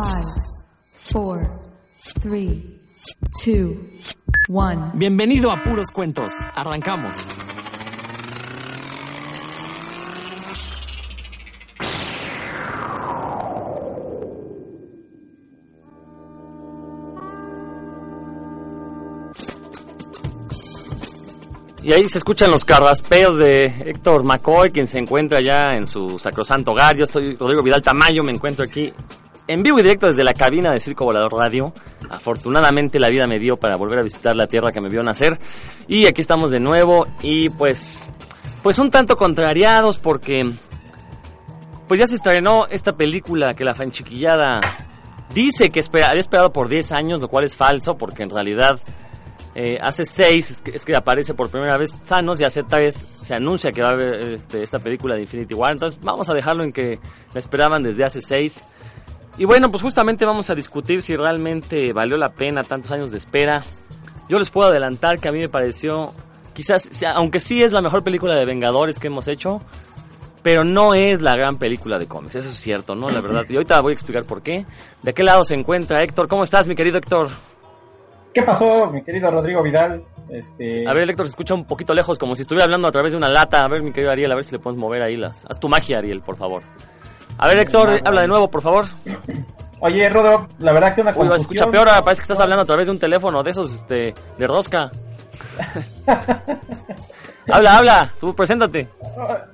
5, 4, 3, 2, 1. Bienvenido a Puros Cuentos. Arrancamos. Y ahí se escuchan los carraspeos de Héctor McCoy, quien se encuentra ya en su sacrosanto hogar. Yo estoy Rodrigo Vidal Tamayo, me encuentro aquí en vivo y directo desde la cabina de Circo Volador Radio. Afortunadamente la vida me dio para volver a visitar la tierra que me vio nacer. Y aquí estamos de nuevo y pues, pues un tanto contrariados porque pues ya se estrenó esta película que la fanchiquillada dice que espera, había esperado por 10 años, lo cual es falso porque en realidad eh, hace seis es que, aparece por primera vez Thanos y hace tres se anuncia que va a haber este, esta película de Infinity War. Entonces vamos a dejarlo en que la esperaban desde hace seis. Y bueno, pues justamente vamos a discutir si realmente valió la pena tantos años de espera. Yo les puedo adelantar que a mí me pareció, quizás, aunque sí es la mejor película de Vengadores que hemos hecho, pero no es la gran película de cómics, eso es cierto, ¿no? La verdad. Y ahorita voy a explicar por qué. ¿De qué lado se encuentra Héctor? ¿Cómo estás, mi querido Héctor? ¿Qué pasó, mi querido Rodrigo Vidal? Este... A ver, Héctor, se escucha un poquito lejos, como si estuviera hablando a través de una lata. A ver, mi querido Ariel, a ver si le podemos mover ahí las... Haz tu magia, Ariel, por favor. A ver, Héctor, habla de nuevo, por favor. Oye, Rodro, la verdad que una Uy, se escucha peor, parece que estás hablando a través de un teléfono de esos, este, de rosca. habla, habla, tú preséntate.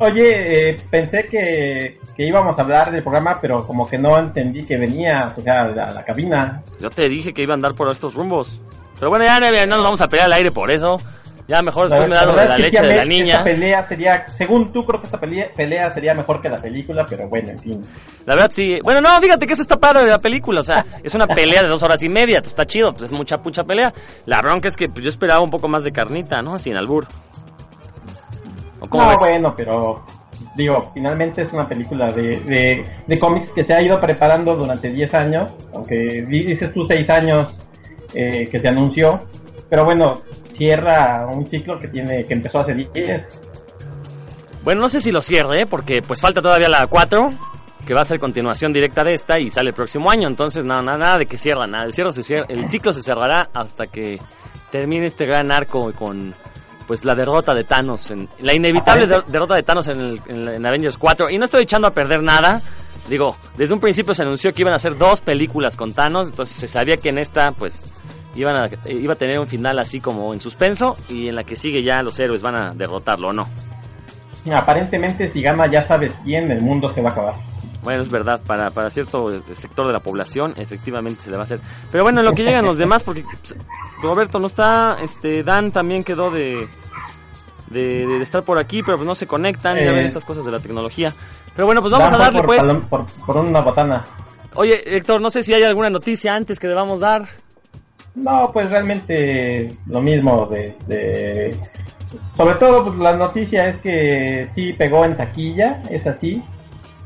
Oye, eh, pensé que, que, íbamos a hablar del programa, pero como que no entendí que venías, o sea, a la, la cabina. Yo te dije que iba a andar por estos rumbos. Pero bueno, ya no nos vamos a pelear al aire por eso. Ya mejor después la, me da lo de la leche de la niña. Esta pelea sería, según tú, creo que esta pelea, pelea sería mejor que la película, pero bueno, en fin. La verdad sí. Bueno, no, fíjate que eso está padre de la película. O sea, es una pelea de dos horas y media. Está chido, pues es mucha pucha pelea. La bronca es que pues, yo esperaba un poco más de carnita, ¿no? Sin albur. ¿O cómo no, ves? bueno, pero digo, finalmente es una película de, de, de cómics que se ha ido preparando durante 10 años, aunque dices tú 6 años eh, que se anunció, pero bueno, cierra un ciclo que tiene que empezó hace 10. Bueno, no sé si lo cierre, ¿eh? porque pues falta todavía la 4, que va a ser continuación directa de esta y sale el próximo año, entonces nada, nada, nada de que cierra, nada, el, cierre se cierra, el ciclo se cerrará hasta que termine este gran arco con pues la derrota de Thanos, en, la inevitable de, derrota de Thanos en, el, en, en Avengers 4, y no estoy echando a perder nada, digo, desde un principio se anunció que iban a hacer dos películas con Thanos, entonces se sabía que en esta pues iban a, iba a tener un final así como en suspenso y en la que sigue ya los héroes van a derrotarlo, ¿o no? Aparentemente si gana ya sabes quién, el mundo se va a acabar. Bueno, es verdad, para, para cierto sector de la población efectivamente se le va a hacer. Pero bueno, en lo que llegan los demás, porque pues, Roberto no está, este Dan también quedó de, de, de estar por aquí, pero pues no se conectan, eh, ya ven estas cosas de la tecnología. Pero bueno, pues vamos a darle por, pues... Por, por, una botana. Oye, Héctor, no sé si hay alguna noticia antes que debamos dar. No, pues realmente lo mismo de... Sobre todo pues, la noticia es que sí pegó en taquilla, es así,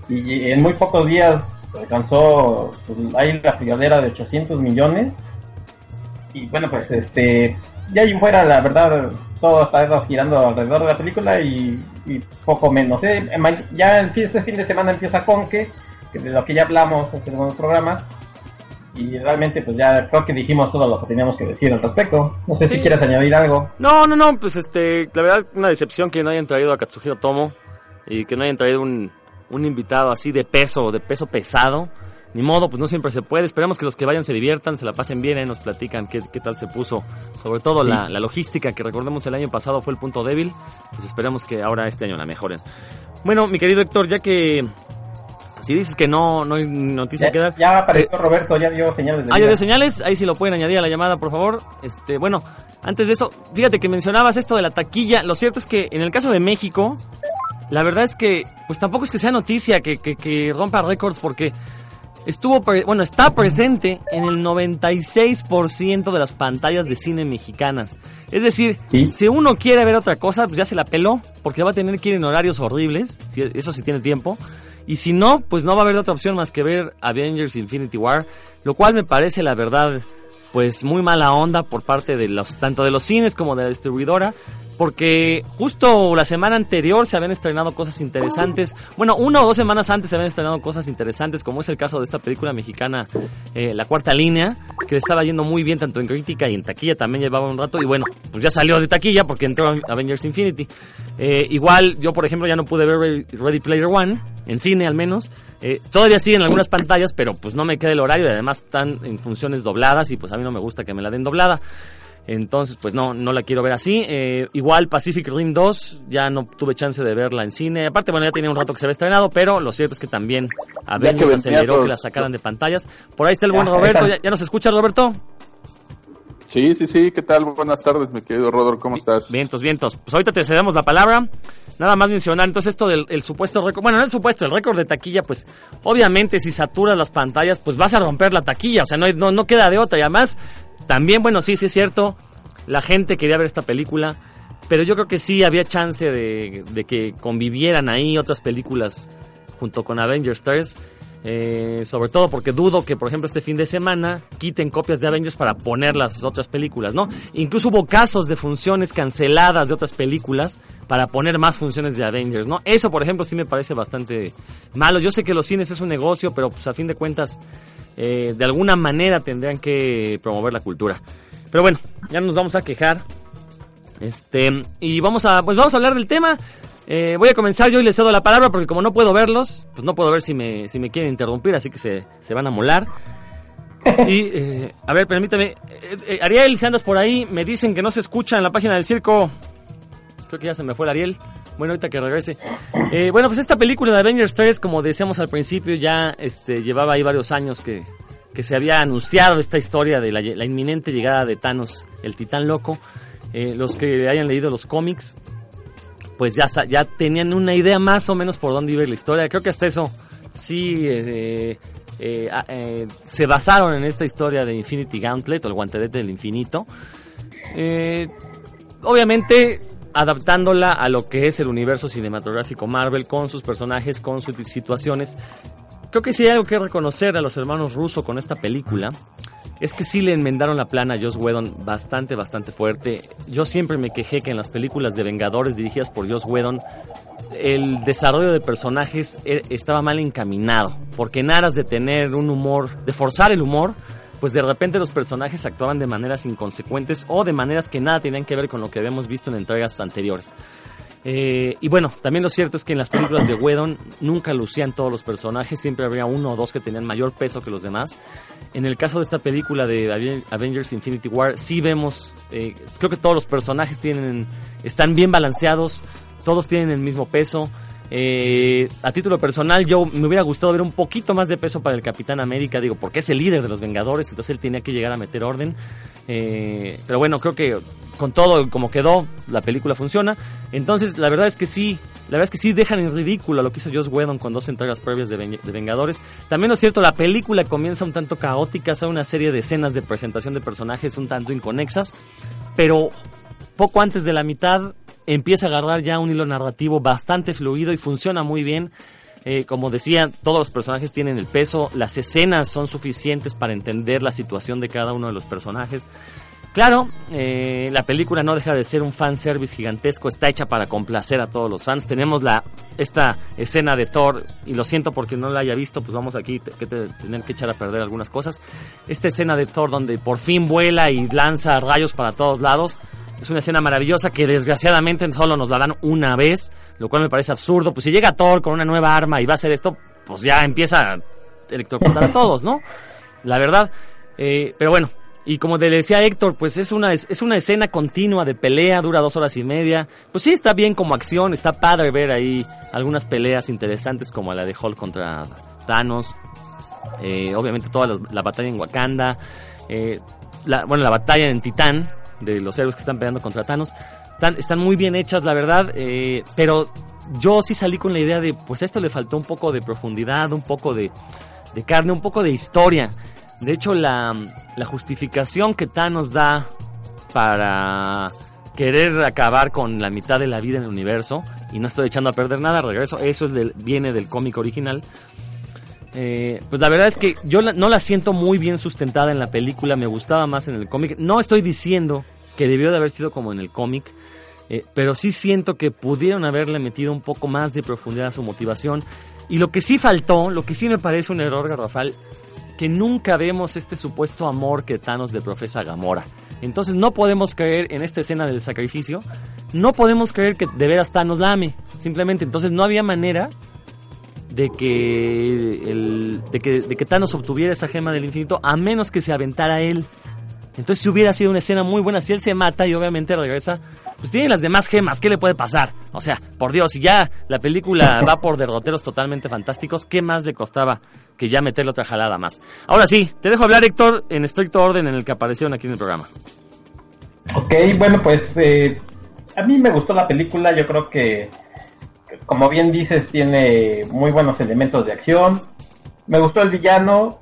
y en muy pocos días alcanzó pues, ahí la friolera de 800 millones. Y bueno, pues este, ya ahí fuera, la verdad, todo está girando alrededor de la película y, poco menos. ¿eh? Ya este fin de semana empieza Conque, que de lo que ya hablamos en algunos programas. Y realmente, pues ya creo que dijimos todo lo que teníamos que decir al respecto. No sé sí. si quieres añadir algo. No, no, no, pues este, la verdad, una decepción que no hayan traído a Katsuhiro Tomo y que no hayan traído un, un invitado así de peso, de peso pesado. Ni modo, pues no siempre se puede. Esperemos que los que vayan se diviertan, se la pasen bien, y nos platican qué, qué, tal se puso. Sobre todo sí. la, la, logística, que recordemos el año pasado fue el punto débil. Pues esperemos que ahora este año la mejoren. Bueno, mi querido Héctor, ya que si dices que no, no hay noticia ya, que dar. Ya apareció eh, Roberto, ya dio señales. De ah, ya dio señales, ahí sí lo pueden añadir a la llamada, por favor. Este, bueno, antes de eso, fíjate que mencionabas esto de la taquilla. Lo cierto es que en el caso de México, la verdad es que, pues tampoco es que sea noticia que, que, que rompa récords porque estuvo, bueno, está presente en el 96% de las pantallas de cine mexicanas. Es decir, ¿Sí? si uno quiere ver otra cosa, pues ya se la peló, porque va a tener que ir en horarios horribles, si eso sí tiene tiempo. Y si no, pues no va a haber otra opción más que ver Avengers Infinity War, lo cual me parece, la verdad, pues muy mala onda por parte de los, tanto de los cines como de la distribuidora, porque justo la semana anterior se habían estrenado cosas interesantes. Bueno, una o dos semanas antes se habían estrenado cosas interesantes, como es el caso de esta película mexicana, eh, La Cuarta Línea, que estaba yendo muy bien tanto en crítica y en taquilla, también llevaba un rato, y bueno, pues ya salió de taquilla porque entró Avengers Infinity. Eh, igual, yo por ejemplo ya no pude ver Ready Player One, en cine al menos. Eh, todavía sí en algunas pantallas, pero pues no me queda el horario y además están en funciones dobladas y pues a mí no me gusta que me la den doblada. Entonces, pues no, no la quiero ver así. Eh, igual Pacific Rim 2, ya no tuve chance de verla en cine. Aparte, bueno, ya tenía un rato que se había estrenado, pero lo cierto es que también Avengers aceleró que la sacaran de pantallas. Por ahí está el buen Roberto. ¿Ya, ¿Ya nos escuchas, Roberto? Sí, sí, sí, ¿qué tal? Buenas tardes, mi querido Rodor, ¿cómo estás? Vientos, vientos. Pues ahorita te cedemos la palabra. Nada más mencionar, entonces esto del el supuesto récord, bueno, no el supuesto, el récord de taquilla, pues obviamente si saturas las pantallas, pues vas a romper la taquilla, o sea, no, no, no queda de otra. Y además, también, bueno, sí, sí es cierto, la gente quería ver esta película, pero yo creo que sí había chance de, de que convivieran ahí otras películas junto con Avengers 3. Eh, sobre todo porque dudo que, por ejemplo, este fin de semana quiten copias de Avengers para poner las otras películas, ¿no? Incluso hubo casos de funciones canceladas de otras películas para poner más funciones de Avengers, ¿no? Eso, por ejemplo, sí me parece bastante malo. Yo sé que los cines es un negocio, pero pues a fin de cuentas, eh, de alguna manera tendrían que promover la cultura. Pero bueno, ya nos vamos a quejar. Este, y vamos a, pues vamos a hablar del tema. Eh, voy a comenzar yo y les cedo la palabra porque como no puedo verlos, pues no puedo ver si me, si me quieren interrumpir, así que se, se van a molar. Y, eh, a ver, permítame. Eh, Ariel, si andas por ahí, me dicen que no se escucha en la página del circo. Creo que ya se me fue el Ariel. Bueno, ahorita que regrese. Bueno, pues esta película de Avengers 3, como decíamos al principio, ya este, llevaba ahí varios años que, que se había anunciado esta historia de la, inminente llegada de Thanos, el titán loco. Los que hayan leído los cómics, pues ya, ya tenían una idea más o menos por dónde iba la historia. Creo que hasta eso sí eh, eh, ah, eh, se basaron en esta historia de Infinity Gauntlet o el guantelete del infinito. Eh, obviamente adaptándola a lo que es el universo cinematográfico Marvel con sus personajes, con sus situaciones. Creo que sí hay algo que reconocer a los hermanos Russo con esta película. Es que sí le enmendaron la plana a Joss Whedon bastante, bastante fuerte. Yo siempre me quejé que en las películas de Vengadores dirigidas por Joss Whedon el desarrollo de personajes eh, estaba mal encaminado. Porque en aras de tener un humor, de forzar el humor, pues de repente los personajes actuaban de maneras inconsecuentes o de maneras que nada tenían que ver con lo que habíamos visto en entregas anteriores. Eh, y bueno, también lo cierto es que en las películas de Whedon nunca lucían todos los personajes, siempre había uno o dos que tenían mayor peso que los demás. En el caso de esta película de Aven- Avengers Infinity War, sí vemos, eh, creo que todos los personajes tienen, están bien balanceados, todos tienen el mismo peso. Eh, a título personal, yo me hubiera gustado ver un poquito más de peso para el Capitán América, digo, porque es el líder de los Vengadores, entonces él tenía que llegar a meter orden. Eh, pero bueno, creo que con todo como quedó, la película funciona. Entonces, la verdad es que sí, la verdad es que sí dejan en ridículo lo que hizo Joss Whedon con dos entregas previas de, Ven- de Vengadores. También es cierto, la película comienza un tanto caótica, son una serie de escenas de presentación de personajes un tanto inconexas, pero poco antes de la mitad empieza a agarrar ya un hilo narrativo bastante fluido y funciona muy bien. Eh, como decía, todos los personajes tienen el peso, las escenas son suficientes para entender la situación de cada uno de los personajes. Claro, eh, la película no deja de ser un fanservice gigantesco, está hecha para complacer a todos los fans. Tenemos la esta escena de Thor, y lo siento porque no la haya visto, pues vamos aquí que te- tener que echar a perder algunas cosas. Esta escena de Thor donde por fin vuela y lanza rayos para todos lados. Es una escena maravillosa que desgraciadamente solo nos la dan una vez, lo cual me parece absurdo. Pues si llega Thor con una nueva arma y va a hacer esto, pues ya empieza a electrocutar a todos, ¿no? La verdad. Eh, pero bueno, y como te decía Héctor, pues es una, es una escena continua de pelea, dura dos horas y media. Pues sí, está bien como acción, está padre ver ahí algunas peleas interesantes como la de Hulk contra Thanos. Eh, obviamente toda la, la batalla en Wakanda. eh, bueno, la batalla en Titán, de los héroes que están peleando contra Thanos. Están, muy bien hechas, la verdad, eh, pero yo sí salí con la idea de, pues esto le faltó un poco de profundidad, un poco de, de carne, un poco de historia. De hecho, la, la justificación que Thanos da para querer acabar con la mitad de la vida en el universo, y no estoy echando a perder nada, regreso, eso es viene del cómic original. Eh, pues la verdad es que yo no la siento muy bien sustentada en la película, me gustaba más en el cómic. No estoy diciendo que debió de haber sido como en el cómic. eh, pero sí siento que pudieron haberle metido un poco más de profundidad a su motivación. Y lo que sí faltó, lo que sí me parece un error, Garrafal, que nunca vemos este supuesto amor que Thanos le profesa a Gamora. Entonces no podemos creer en esta escena del sacrificio, no podemos creer que de veras Thanos la ame. Simplemente, entonces no había manera de que, el, de que, de que Thanos obtuviera esa gema del infinito a menos que se aventara él. Entonces si hubiera sido una escena muy buena, si él se mata y obviamente regresa, pues tiene las demás gemas, ¿qué le puede pasar? O sea, por Dios, si ya la película va por derroteros totalmente fantásticos, ¿qué más le costaba que ya meterle otra jalada más? Ahora sí, te dejo hablar Héctor en estricto orden en el que aparecieron aquí en el programa. Ok, bueno, pues eh, a mí me gustó la película, yo creo que, como bien dices, tiene muy buenos elementos de acción. Me gustó el villano,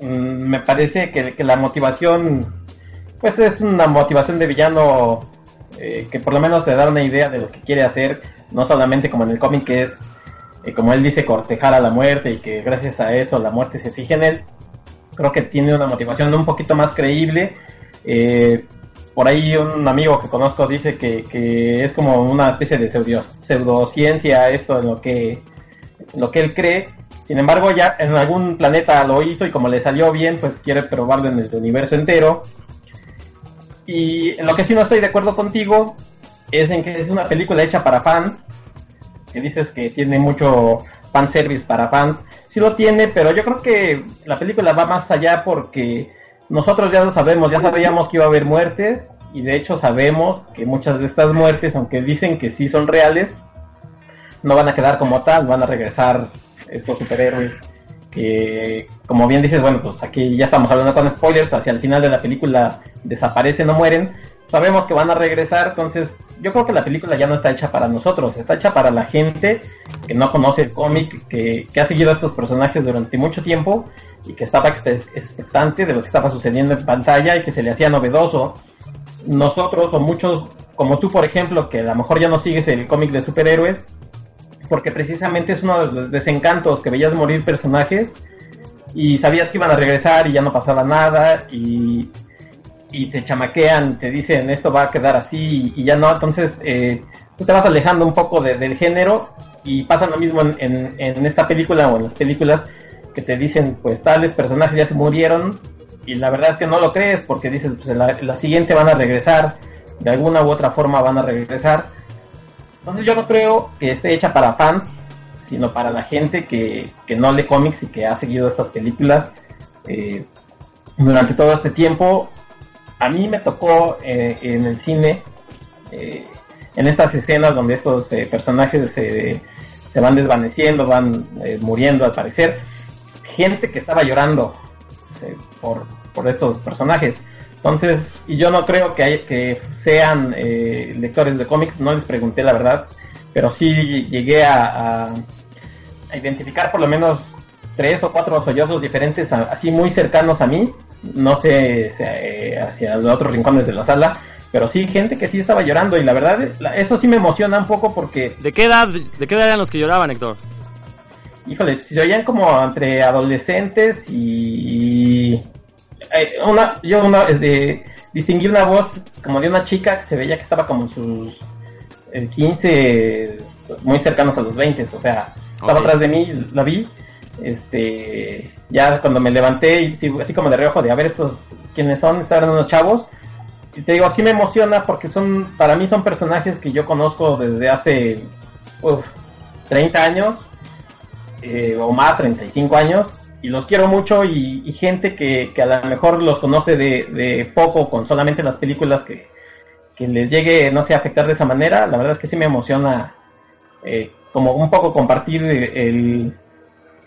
mm, me parece que, la motivación pues es una motivación de villano eh, que por lo menos te da una idea de lo que quiere hacer, no solamente como en el cómic que es, eh, como él dice, cortejar a la muerte y que gracias a eso la muerte se fije en él. Creo que tiene una motivación un poquito más creíble. Eh, por ahí un amigo que conozco dice que, que es como una especie de pseudo, pseudociencia esto en lo que, lo que él cree. Sin embargo, ya en algún planeta lo hizo y como le salió bien, pues quiere probarlo en el universo entero. Y en lo que sí no estoy de acuerdo contigo es en que es una película hecha para fans. Que dices que tiene mucho fanservice para fans. Sí lo tiene, pero yo creo que la película va más allá porque nosotros ya lo sabemos, ya sabíamos que iba a haber muertes. Y de hecho sabemos que muchas de estas muertes, aunque dicen que sí son reales, no van a quedar como tal, van a regresar estos superhéroes que como bien dices, bueno, pues aquí ya estamos hablando con spoilers, hacia el final de la película desaparecen o mueren, sabemos que van a regresar, entonces yo creo que la película ya no está hecha para nosotros, está hecha para la gente que no conoce el cómic, que, que ha seguido a estos personajes durante mucho tiempo y que estaba expectante de lo que estaba sucediendo en pantalla y que se le hacía novedoso. Nosotros o muchos, como tú por ejemplo, que a lo mejor ya no sigues el cómic de superhéroes, porque precisamente es uno de los desencantos que veías morir personajes y sabías que iban a regresar y ya no pasaba nada y, y te chamaquean, te dicen esto va a quedar así y, ya no, entonces eh, tú te vas alejando un poco del género y pasa lo mismo en, en, esta película o en las películas que te dicen pues tales personajes ya se murieron y la verdad es que no lo crees porque dices pues la, siguiente van a regresar, de alguna u otra forma van a regresar entonces yo no creo que esté hecha para fans, sino para la gente que, no lee cómics y que ha seguido estas películas eh, durante todo este tiempo. A mí me tocó eh, en el cine, eh, en estas escenas donde estos personajes se, van desvaneciendo, van muriendo al parecer, gente que estaba llorando por, por estos personajes. Entonces, y yo no creo que, hay, que sean eh, lectores de cómics, no les pregunté la verdad, pero sí llegué a, a, identificar por lo menos tres o cuatro sollozos diferentes, así muy cercanos a mí, no sé eh, hacia los otros rincones de la sala, pero sí gente que sí estaba llorando y la verdad eso sí me emociona un poco porque... ¿De qué edad, de qué edad eran los que lloraban, Héctor? Híjole, se oían como entre adolescentes y eh, una, yo una, de, distinguí una voz como de una chica que se veía que estaba como en sus 15, eh, muy cercanos a los 20, o sea, estaba atrás de mí, la vi, este, ya cuando me levanté, así como de reojo de a ver estos, quiénes son, estaban unos chavos, y te digo, así me emociona porque son, para mí son personajes que yo conozco desde hace 30 años, eh, o más, 35 años, y los quiero mucho y, gente que, a lo mejor los conoce de, poco con solamente las películas que, les llegue, no sé, a afectar de esa manera, la verdad es que sí me emociona eh, como un poco compartir el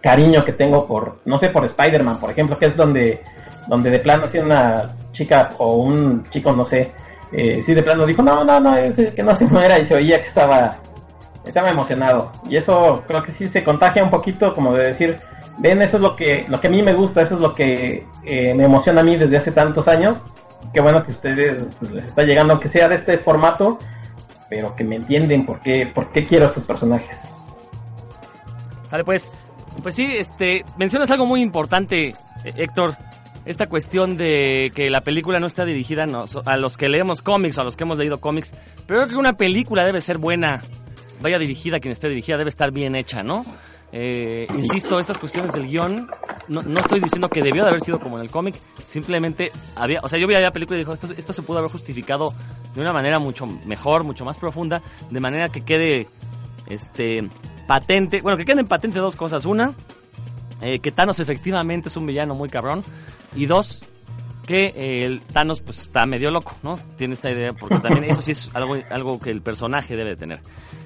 cariño que tengo por, no sé, por Spider-Man, por ejemplo, que es donde, donde de plano si una chica o un chico, no sé, eh, sí de plano dijo, no, no, no, es que no se muera y se oía que estaba, estaba emocionado. Y eso creo que sí se contagia un poquito como de decir, ven, eso es lo que, lo que a mí me gusta, eso es lo que eh, me emociona a mí desde hace tantos años. Qué bueno que ustedes pues, les está llegando, aunque sea de este formato, pero que me entienden por qué, por qué quiero estos personajes. Sale pues, pues sí, este, mencionas algo muy importante, eh, Héctor. esta cuestión de que la película no está dirigida a los que leemos cómics o a los que hemos leído cómics, pero creo que una película debe ser buena, vaya dirigida quien esté dirigida, debe estar bien hecha, ¿no? Eh, insisto, estas cuestiones del guion, no, no, estoy diciendo que debió de haber sido como en el cómic, simplemente había, o sea, yo vi la película y dijo, esto, esto se pudo haber justificado de una manera mucho mejor, mucho más profunda, de manera que quede, este, patente, bueno, que queden patente dos cosas. Una, eh, que Thanos efectivamente es un villano muy cabrón. Y dos, que eh, el Thanos pues está medio loco, ¿no? Tiene esta idea, porque también eso sí es algo, algo que el personaje debe tener.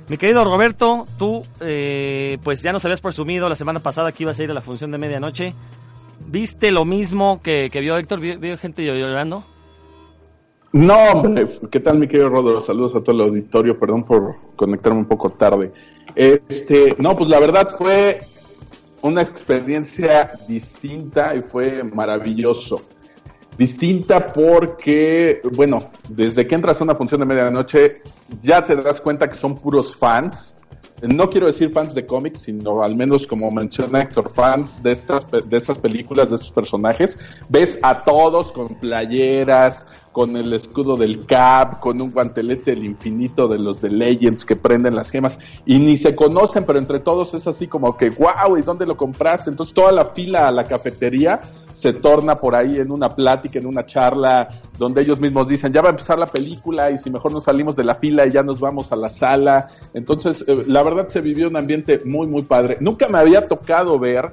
Mi querido Roberto, tú eh, pues ya nos habías presumido la semana pasada que ibas a ir a la función de medianoche. ¿Viste lo mismo que, vio Héctor? ¿Vio, gente llorando? No, hombre, ¿qué tal mi querido Rodolfo? Saludos a todo el auditorio, perdón por conectarme un poco tarde. Este, no, pues la verdad fue una experiencia distinta y fue maravilloso. Distinta porque, bueno, desde que entras a una función de medianoche ya te das cuenta que son puros fans. No quiero decir fans de cómics, sino al menos como menciona Héctor, fans de estas, de estas películas, de estos personajes. Ves a todos con playeras, con el escudo del Cap, con un guantelete del infinito de los de Legends que prenden las gemas y ni se conocen, pero entre todos es así como que, wow, ¿y dónde lo compraste? Entonces toda la fila a la cafetería se torna por ahí en una plática, en una charla, donde ellos mismos dicen, ya va a empezar la película y si mejor nos salimos de la fila y ya nos vamos a la sala. Entonces, eh, la verdad se vivió un ambiente muy, muy padre. Nunca me había tocado ver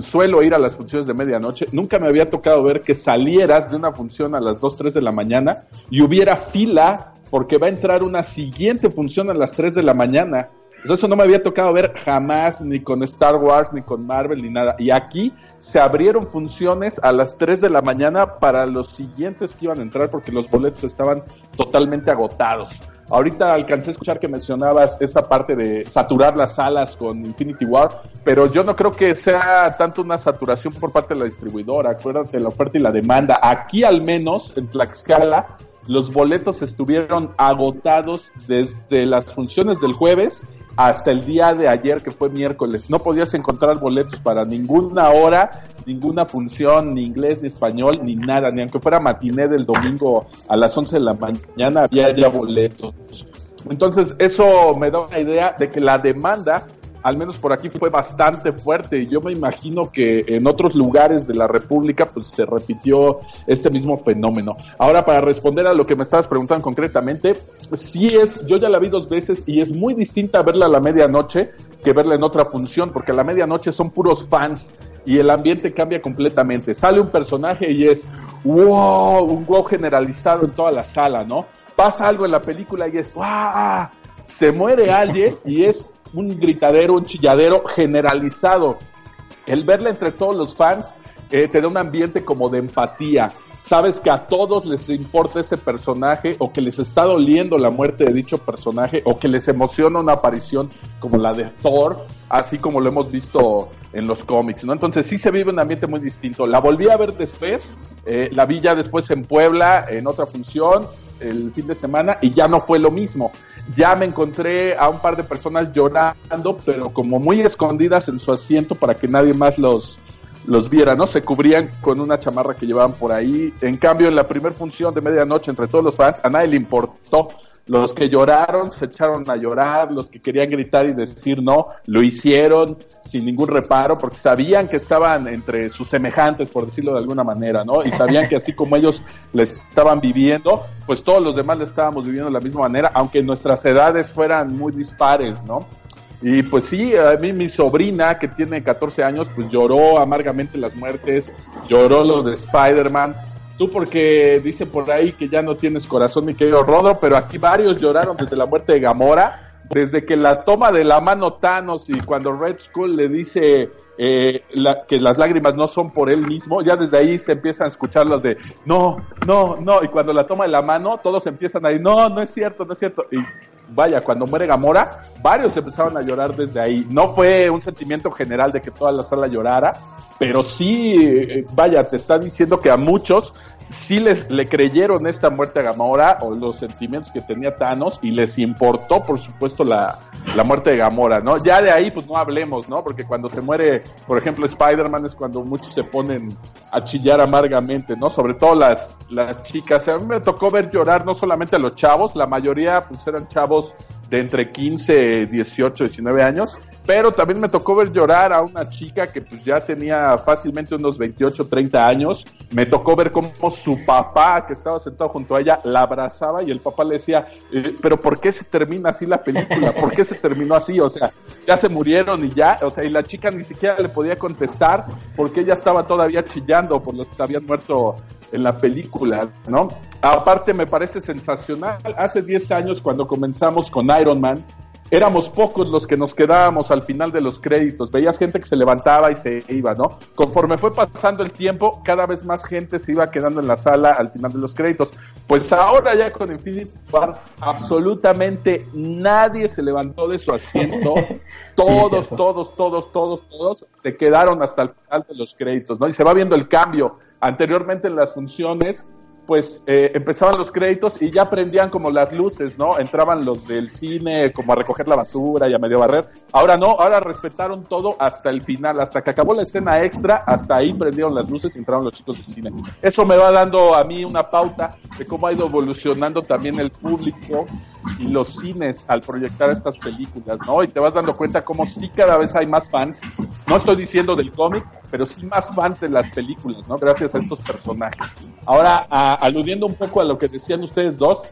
suelo ir a las funciones de medianoche, nunca me había tocado ver que salieras de una función a las 2, 3 de la mañana y hubiera fila porque va a entrar una siguiente función a las 3 de la mañana. eso no me había tocado ver jamás, ni con Star Wars, ni con Marvel, ni nada. Y aquí se abrieron funciones a las 3 de la mañana para los siguientes que iban a entrar porque los boletos estaban totalmente agotados. Ahorita alcancé a escuchar que mencionabas esta parte de saturar las salas con Infinity War, pero yo no creo que sea tanto una saturación por parte de la distribuidora. Acuérdate la oferta y la demanda. Aquí al menos, en Tlaxcala, los boletos estuvieron agotados desde las funciones del jueves hasta el día de ayer, que fue miércoles. No podías encontrar boletos para ninguna hora, ninguna función, ni inglés, ni español, ni nada, ni aunque fuera matiné del domingo a las 11 de la mañana, había ya boletos. Entonces, eso me da una idea de que la demanda al menos por aquí fue bastante fuerte y yo me imagino que en otros lugares de la República pues se repitió este mismo fenómeno. Ahora para responder a lo que me estabas preguntando concretamente, sí es, yo ya la vi dos veces y es muy distinta verla a la medianoche que verla en otra función porque a la medianoche son puros fans y el ambiente cambia completamente. Sale un personaje y es wow, un wow generalizado en toda la sala, ¿no? Pasa algo en la película y es wow, se muere alguien y es un gritadero, un chilladero generalizado. El verla entre todos los fans eh, te da un ambiente como de empatía. Sabes que a todos les importa ese personaje o que les está doliendo la muerte de dicho personaje o que les emociona una aparición como la de Thor, así como lo hemos visto en los cómics, ¿no? Entonces sí se vive un ambiente muy distinto. La volví a ver después, eh, la vi ya después en Puebla, en otra función, el fin de semana, y ya no fue lo mismo ya me encontré a un par de personas llorando, pero como muy escondidas en su asiento para que nadie más los, los viera, ¿no? Se cubrían con una chamarra que llevaban por ahí. En cambio, en la primera función de medianoche entre todos los fans, a nadie le importó. Los que lloraron se echaron a llorar, los que querían gritar y decir no, lo hicieron sin ningún reparo porque sabían que estaban entre sus semejantes, por decirlo de alguna manera, ¿no? Y sabían que así como ellos le estaban viviendo, pues todos los demás le estábamos viviendo de la misma manera, aunque nuestras edades fueran muy dispares, ¿no? Y pues sí, a mí mi sobrina que tiene 14 años, pues lloró amargamente las muertes, lloró lo de Spider-Man, Tú porque dice por ahí que ya no tienes corazón, mi querido Rodo, pero aquí varios lloraron desde la muerte de Gamora, desde que la toma de la mano Thanos y cuando Red Skull le dice eh, que las lágrimas no son por él mismo, ya desde ahí se empiezan a escuchar las de no, no, no, y cuando la toma de la mano todos empiezan a decir no, no es cierto, no es cierto. Y vaya, cuando muere Gamora, varios empezaron a llorar desde ahí. No fue un sentimiento general de que toda la sala llorara, pero sí, eh, vaya, te está diciendo que a muchos sí les le creyeron esta muerte a Gamora o los sentimientos que tenía Thanos y les importó, por supuesto, la, la muerte de Gamora, ¿no? Ya de ahí, pues no hablemos, ¿no? Porque cuando se muere, por ejemplo, Spider-Man es cuando muchos se ponen a chillar amargamente, ¿no? Sobre todo las, las chicas. A mí me tocó ver llorar no solamente a los chavos, la mayoría pues eran chavos de entre 15, 18, 19 años, pero también me tocó ver llorar a una chica que pues ya tenía fácilmente unos 28, 30 años. Me tocó ver cómo su papá, que estaba sentado junto a ella, la abrazaba y el papá le decía, eh, pero ¿por qué se termina así la película? ¿Por qué se terminó así? O sea, ya se murieron y ya, o sea, y la chica ni siquiera le podía contestar porque ella estaba todavía chillando por los que se habían muerto en la película, ¿no? Aparte me parece sensacional. Hace 10 años cuando comenzamos con Iron Man, éramos pocos los que nos quedábamos al final de los créditos. Veías gente que se levantaba y se iba, ¿no? Conforme fue pasando el tiempo, cada vez más gente se iba quedando en la sala al final de los créditos. Pues ahora ya con Infinity War, absolutamente nadie se levantó de su asiento. Todos, todos, todos, todos, todos se quedaron hasta el final de los créditos, ¿no? Y se va viendo el cambio. Anteriormente en las funciones pues eh, empezaban los créditos y ya prendían como las luces, ¿no? Entraban los del cine como a recoger la basura y a medio barrer. Ahora no, ahora respetaron todo hasta el final, hasta que acabó la escena extra, hasta ahí prendieron las luces y entraron los chicos del cine. Eso me va dando a mí una pauta de cómo ha ido evolucionando también el público y los cines al proyectar estas películas, ¿no? Y te vas dando cuenta cómo sí cada vez hay más fans. No estoy diciendo del cómic, pero sí más fans de las películas, ¿no? Gracias a estos personajes. Ahora, a, aludiendo un poco a lo que decían ustedes dos,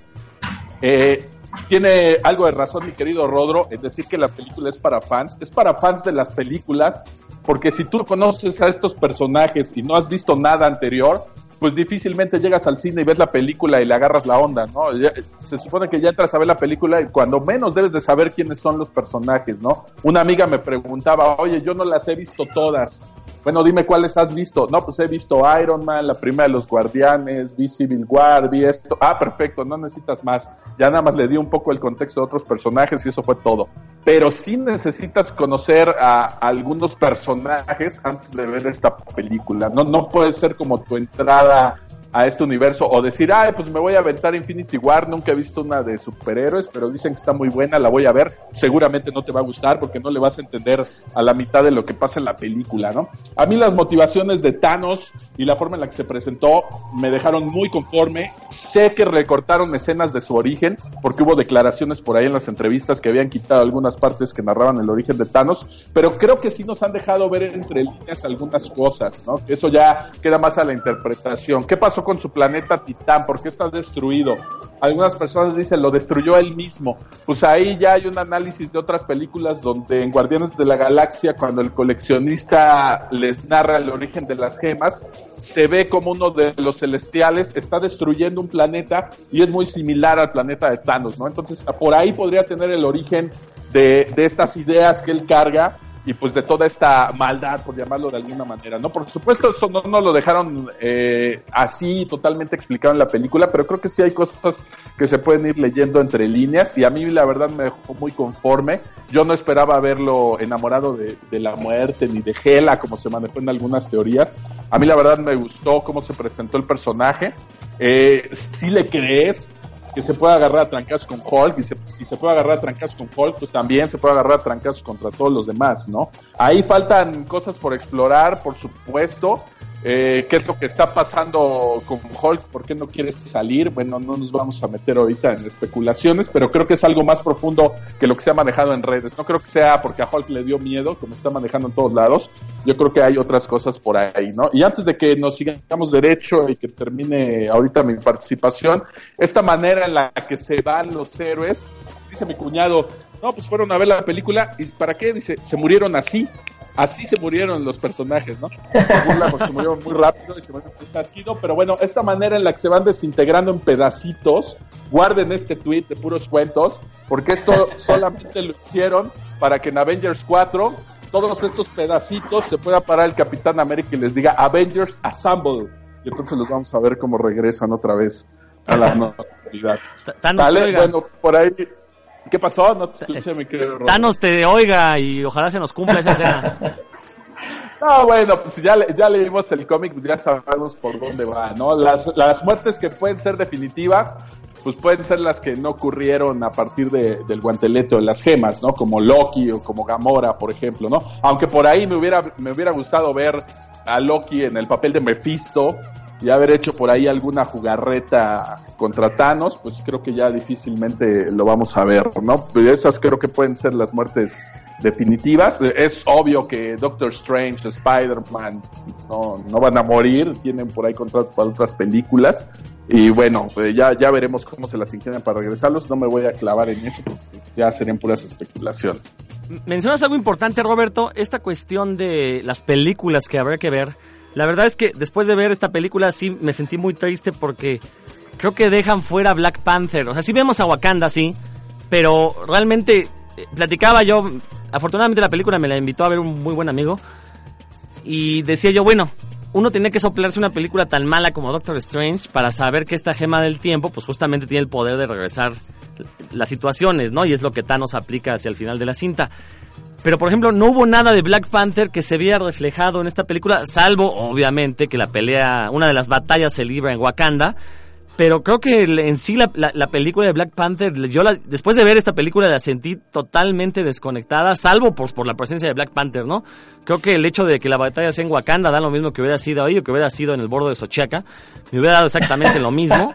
eh, tiene algo de razón mi querido Rodro en decir que la película es para fans, es para fans de las películas, porque si tú conoces a estos personajes y no has visto nada anterior, pues difícilmente llegas al cine y ves la película y le agarras la onda, ¿no? se supone que ya entras a ver la película y cuando menos debes de saber quiénes son los personajes, ¿no? Una amiga me preguntaba, oye, yo no las he visto todas, bueno, dime cuáles has visto. No, pues he visto Iron Man, la primera de los Guardianes, vi Civil War, vi esto. Ah, perfecto, no necesitas más. Ya nada más le di un poco el contexto de otros personajes y eso fue todo. Pero sí necesitas conocer a, algunos personajes antes de ver esta película. No, no puede ser como tu entrada 对吧 a este universo o decir, ay, pues me voy a aventar Infinity War, nunca he visto una de superhéroes, pero dicen que está muy buena, la voy a ver, seguramente no te va a gustar porque no le vas a entender a la mitad de lo que pasa en la película, ¿no? A mí las motivaciones de Thanos y la forma en la que se presentó me dejaron muy conforme, sé que recortaron escenas de su origen, porque hubo declaraciones por ahí en las entrevistas que habían quitado algunas partes que narraban el origen de Thanos, pero creo que sí nos han dejado ver entre líneas algunas cosas, ¿no? Eso ya queda más a la interpretación. ¿Qué pasó con su planeta Titán? ¿Por qué está destruido? Algunas personas dicen, lo destruyó él mismo. Pues ahí ya hay un análisis de otras películas donde en Guardianes de la Galaxia, cuando el coleccionista les narra el origen de las gemas, se ve como uno de los celestiales está destruyendo un planeta y es muy similar al planeta de Thanos, ¿no? Entonces, por ahí podría tener el origen de, de estas ideas que él carga y pues de toda esta maldad, por llamarlo de alguna manera, ¿no? Por supuesto, eso no nos lo dejaron eh, así totalmente explicado en la película, pero creo que sí hay cosas que se pueden ir leyendo entre líneas y a mí la verdad me dejó muy conforme. Yo no esperaba verlo enamorado de, la muerte ni de Hela, como se manejó en algunas teorías. A mí la verdad me gustó cómo se presentó el personaje. Eh, sí le crees, que se puede agarrar a trancazos con Hulk, y si se puede agarrar a trancazos con Hulk, pues también se puede agarrar a trancazos contra todos los demás, ¿no? Ahí faltan cosas por explorar, por supuesto, eh, qué es lo que está pasando con Hulk, por qué no quiere salir. Bueno, no nos vamos a meter ahorita en especulaciones, pero creo que es algo más profundo que lo que se ha manejado en redes. No creo que sea porque a Hulk le dio miedo, como está manejando en todos lados. Yo creo que hay otras cosas por ahí, ¿no? Y antes de que nos sigamos derecho y que termine ahorita mi participación, esta manera en la que se van los héroes, dice mi cuñado, no, pues fueron a ver la película y ¿para qué? Dice, se murieron así así se murieron los personajes, ¿no? Se burla porque se murieron muy rápido y se murieron muy casquido, pero bueno, esta manera en la que se van desintegrando en pedacitos, guarden este tweet de puros cuentos, porque esto solamente lo hicieron para que en Avengers 4 todos estos pedacitos se pueda parar el Capitán América y les diga Avengers Assemble. Y entonces los vamos a ver cómo regresan otra vez a la normalidad. Bueno, por ahí ¿Qué pasó? No te escuché, mi querido Rodo. Thanos te oiga y ojalá se nos cumpla esa escena. No, bueno, pues ya, le- ya leímos el cómic, pues ya sabemos por dónde va, ¿no? Las, las muertes que pueden ser definitivas, pues pueden ser las que no ocurrieron a partir de- del guantelete o de las gemas, ¿no? Como Loki o como Gamora, por ejemplo, ¿no? Aunque por ahí me hubiera, me hubiera gustado ver a Loki en el papel de Mephisto y haber hecho por ahí alguna jugarreta contra Thanos, pues creo que ya difícilmente lo vamos a ver, ¿no? Pero esas creo que pueden ser las muertes definitivas. Es obvio que Doctor Strange, Spider-Man no, no van a morir, tienen por ahí contratos para otras películas. Y bueno, pues ya, ya veremos cómo se las ingenian para regresarlos. No me voy a clavar en eso, ya serían puras especulaciones. Mencionas algo importante, Roberto, esta cuestión de las películas que habrá que ver. La verdad es que después de ver esta película sí me sentí muy triste porque creo que dejan fuera a Black Panther. O sea, sí vemos a Wakanda, sí, pero realmente eh, platicaba yo, afortunadamente la película me la invitó a ver un muy buen amigo y decía yo, bueno, uno tenía que soplarse una película tan mala como Doctor Strange para saber que esta gema del tiempo, pues justamente tiene el poder de regresar las situaciones, ¿no? Y es lo que Thanos aplica hacia el final de la cinta. Pero, por ejemplo, no hubo nada de Black Panther que se viera reflejado en esta película, salvo, obviamente, que la pelea, una de las batallas se libra en Wakanda. Pero creo que en sí la, la- la película de Black Panther, yo la- después de ver esta película la sentí totalmente desconectada, salvo por, por la presencia de Black Panther, ¿no? Creo que el hecho de que la batalla sea en Wakanda da lo mismo que hubiera sido ahí o que hubiera sido en el bordo de Sochiaca. Me hubiera dado exactamente lo mismo.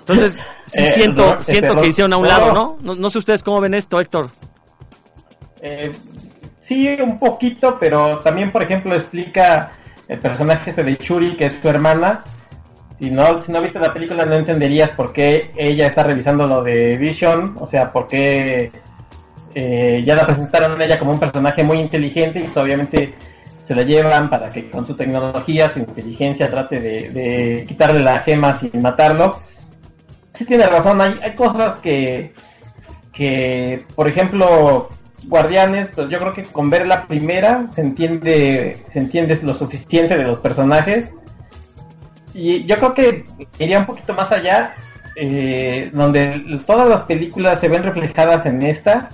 Entonces, sí Eh, siento, siento este, que Ro- hicieron a un lado, ¿no? ¿no? No sé ustedes cómo ven esto, Héctor. Eh, sí, un poquito, pero también, por ejemplo, explica el personaje este de Shuri, que es su hermana. Si no, si no viste la película, no entenderías por qué ella está revisando lo de Vision, o sea, por qué eh, ya la presentaron a ella como un personaje muy inteligente y obviamente se la llevan para que con su tecnología, su inteligencia, trate de, de quitarle la gema sin matarlo. Sí tiene razón, hay, hay cosas que, que, por ejemplo, Guardianes, pues yo creo que con ver la primera se entiende, se entiende lo suficiente de los personajes. Y yo creo que iría un poquito más allá, eh, donde todas las películas se ven reflejadas en esta.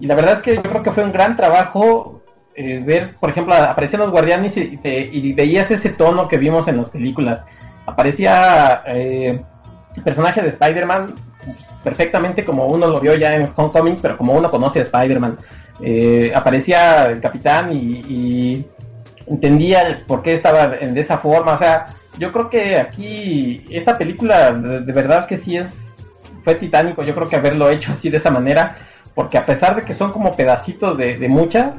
Y la verdad es que yo creo que fue un gran trabajo eh, ver, por ejemplo, aparecían los guardianes y, te- y veías ese tono que vimos en las películas. Aparecía eh, el personaje de Spider-Man perfectamente como uno lo vio ya en Homecoming, pero como uno conoce a Spider-Man. Eh, aparecía el capitán y, entendía por qué estaba en- de esa forma. O sea, yo creo que aquí esta película de, de verdad que sí es fue titánico. Yo creo que haberlo hecho así de esa manera, porque a pesar de que son como pedacitos de, de muchas,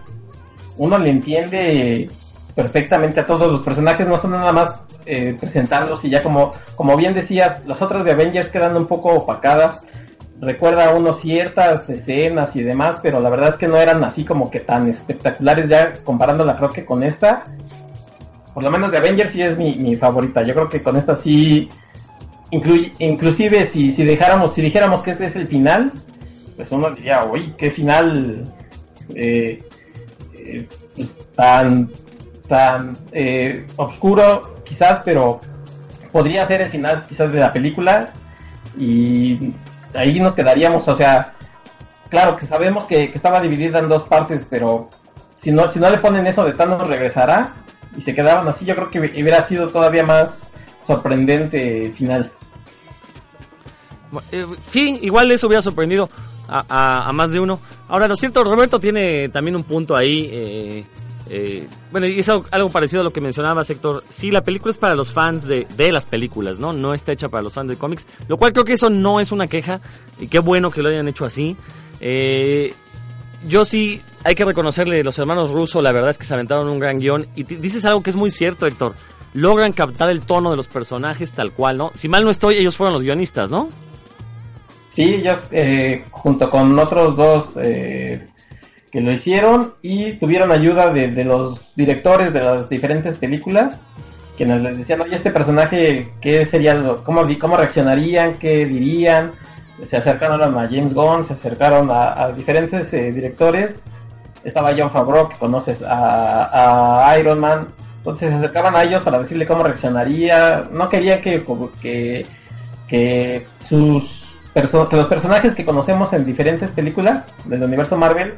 uno le entiende perfectamente a todos los personajes, no son nada más eh, presentarlos y ya como, como bien decías, las otras de Avengers quedan un poco opacadas. Recuerda a uno ciertas escenas y demás, pero la verdad es que no eran así como que tan espectaculares ya comparándola creo que con esta. Por lo menos de Avengers sí es mi, mi favorita. Yo creo que con esta sí, inclu- inclusive si, si dejáramos, si dijéramos que este es el final, pues uno diría, uy, qué final eh, eh, pues, tan tan eh, oscuro quizás, pero podría ser el final quizás de la película y ahí nos quedaríamos, o sea, claro que sabemos que, estaba dividida en dos partes, pero si no, si no le ponen eso de Thanos regresará y se quedaban así, yo creo que hubiera sido todavía más sorprendente final. Eh, sí, igual eso hubiera sorprendido a, a- a más de uno. Ahora, lo cierto, Roberto tiene también un punto ahí. eh, eh, bueno, y es algo, parecido a lo que mencionaba Héctor. Sí, la película es para los fans de, de las películas, ¿no? No está hecha para los fans de cómics. Lo cual creo que eso no es una queja. Y qué bueno que lo hayan hecho así. Eh, yo sí, hay que reconocerle, los hermanos Russo, la verdad es que se aventaron un gran guion. Y dices algo que es muy cierto, Héctor. Logran captar el tono de los personajes tal cual, ¿no? Si mal no estoy, ellos fueron los guionistas, ¿no? Sí, ellos eh, junto con otros dos eh, que lo hicieron y tuvieron ayuda de, los directores de las diferentes películas, quienes les decían, oye, este personaje, ¿qué sería? ¿Cómo, cómo reaccionarían? ¿Qué dirían? Se acercaron a James Gunn, se acercaron a, diferentes eh, directores. Estaba John Favreau, que conoces a, Iron Man. Entonces se acercaban a ellos para decirle cómo reaccionaría. No querían que, que, que sus que los personajes que conocemos en diferentes películas del universo Marvel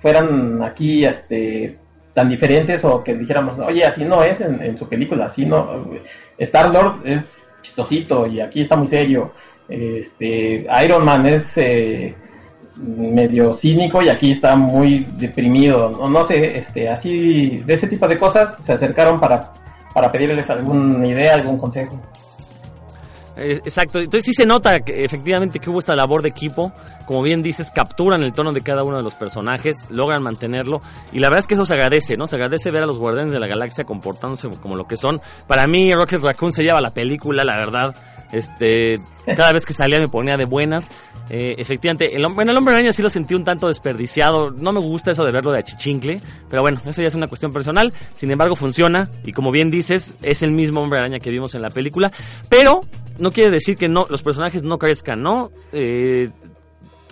fueran aquí este tan diferentes o que dijéramos, oye, así no es en, su película, así no. Star Lord es chistosito y aquí está muy serio. Este, Iron Man es eh, medio cínico y aquí está muy deprimido. No, no sé, este, así de ese tipo de cosas se acercaron para, para pedirles alguna idea, algún consejo. Eh, exacto, entonces sí se nota que, efectivamente que hubo esta labor de equipo, como bien dices, capturan el tono de cada uno de los personajes, logran mantenerlo y la verdad es que eso se agradece, ¿no? Se agradece ver a los Guardianes de la Galaxia comportándose como lo que son. Para mí Rocket Raccoon se lleva la película, la verdad. Este, cada vez que salía me ponía de buenas. Eh, efectivamente, el, bueno, el hombre araña sí lo sentí un tanto desperdiciado. No me gusta eso de verlo de achichincle, pero bueno, eso ya es una cuestión personal. Sin embargo, funciona y como bien dices, es el mismo hombre araña que vimos en la película. Pero no quiere decir que no los personajes no crezcan, ¿no? Eh,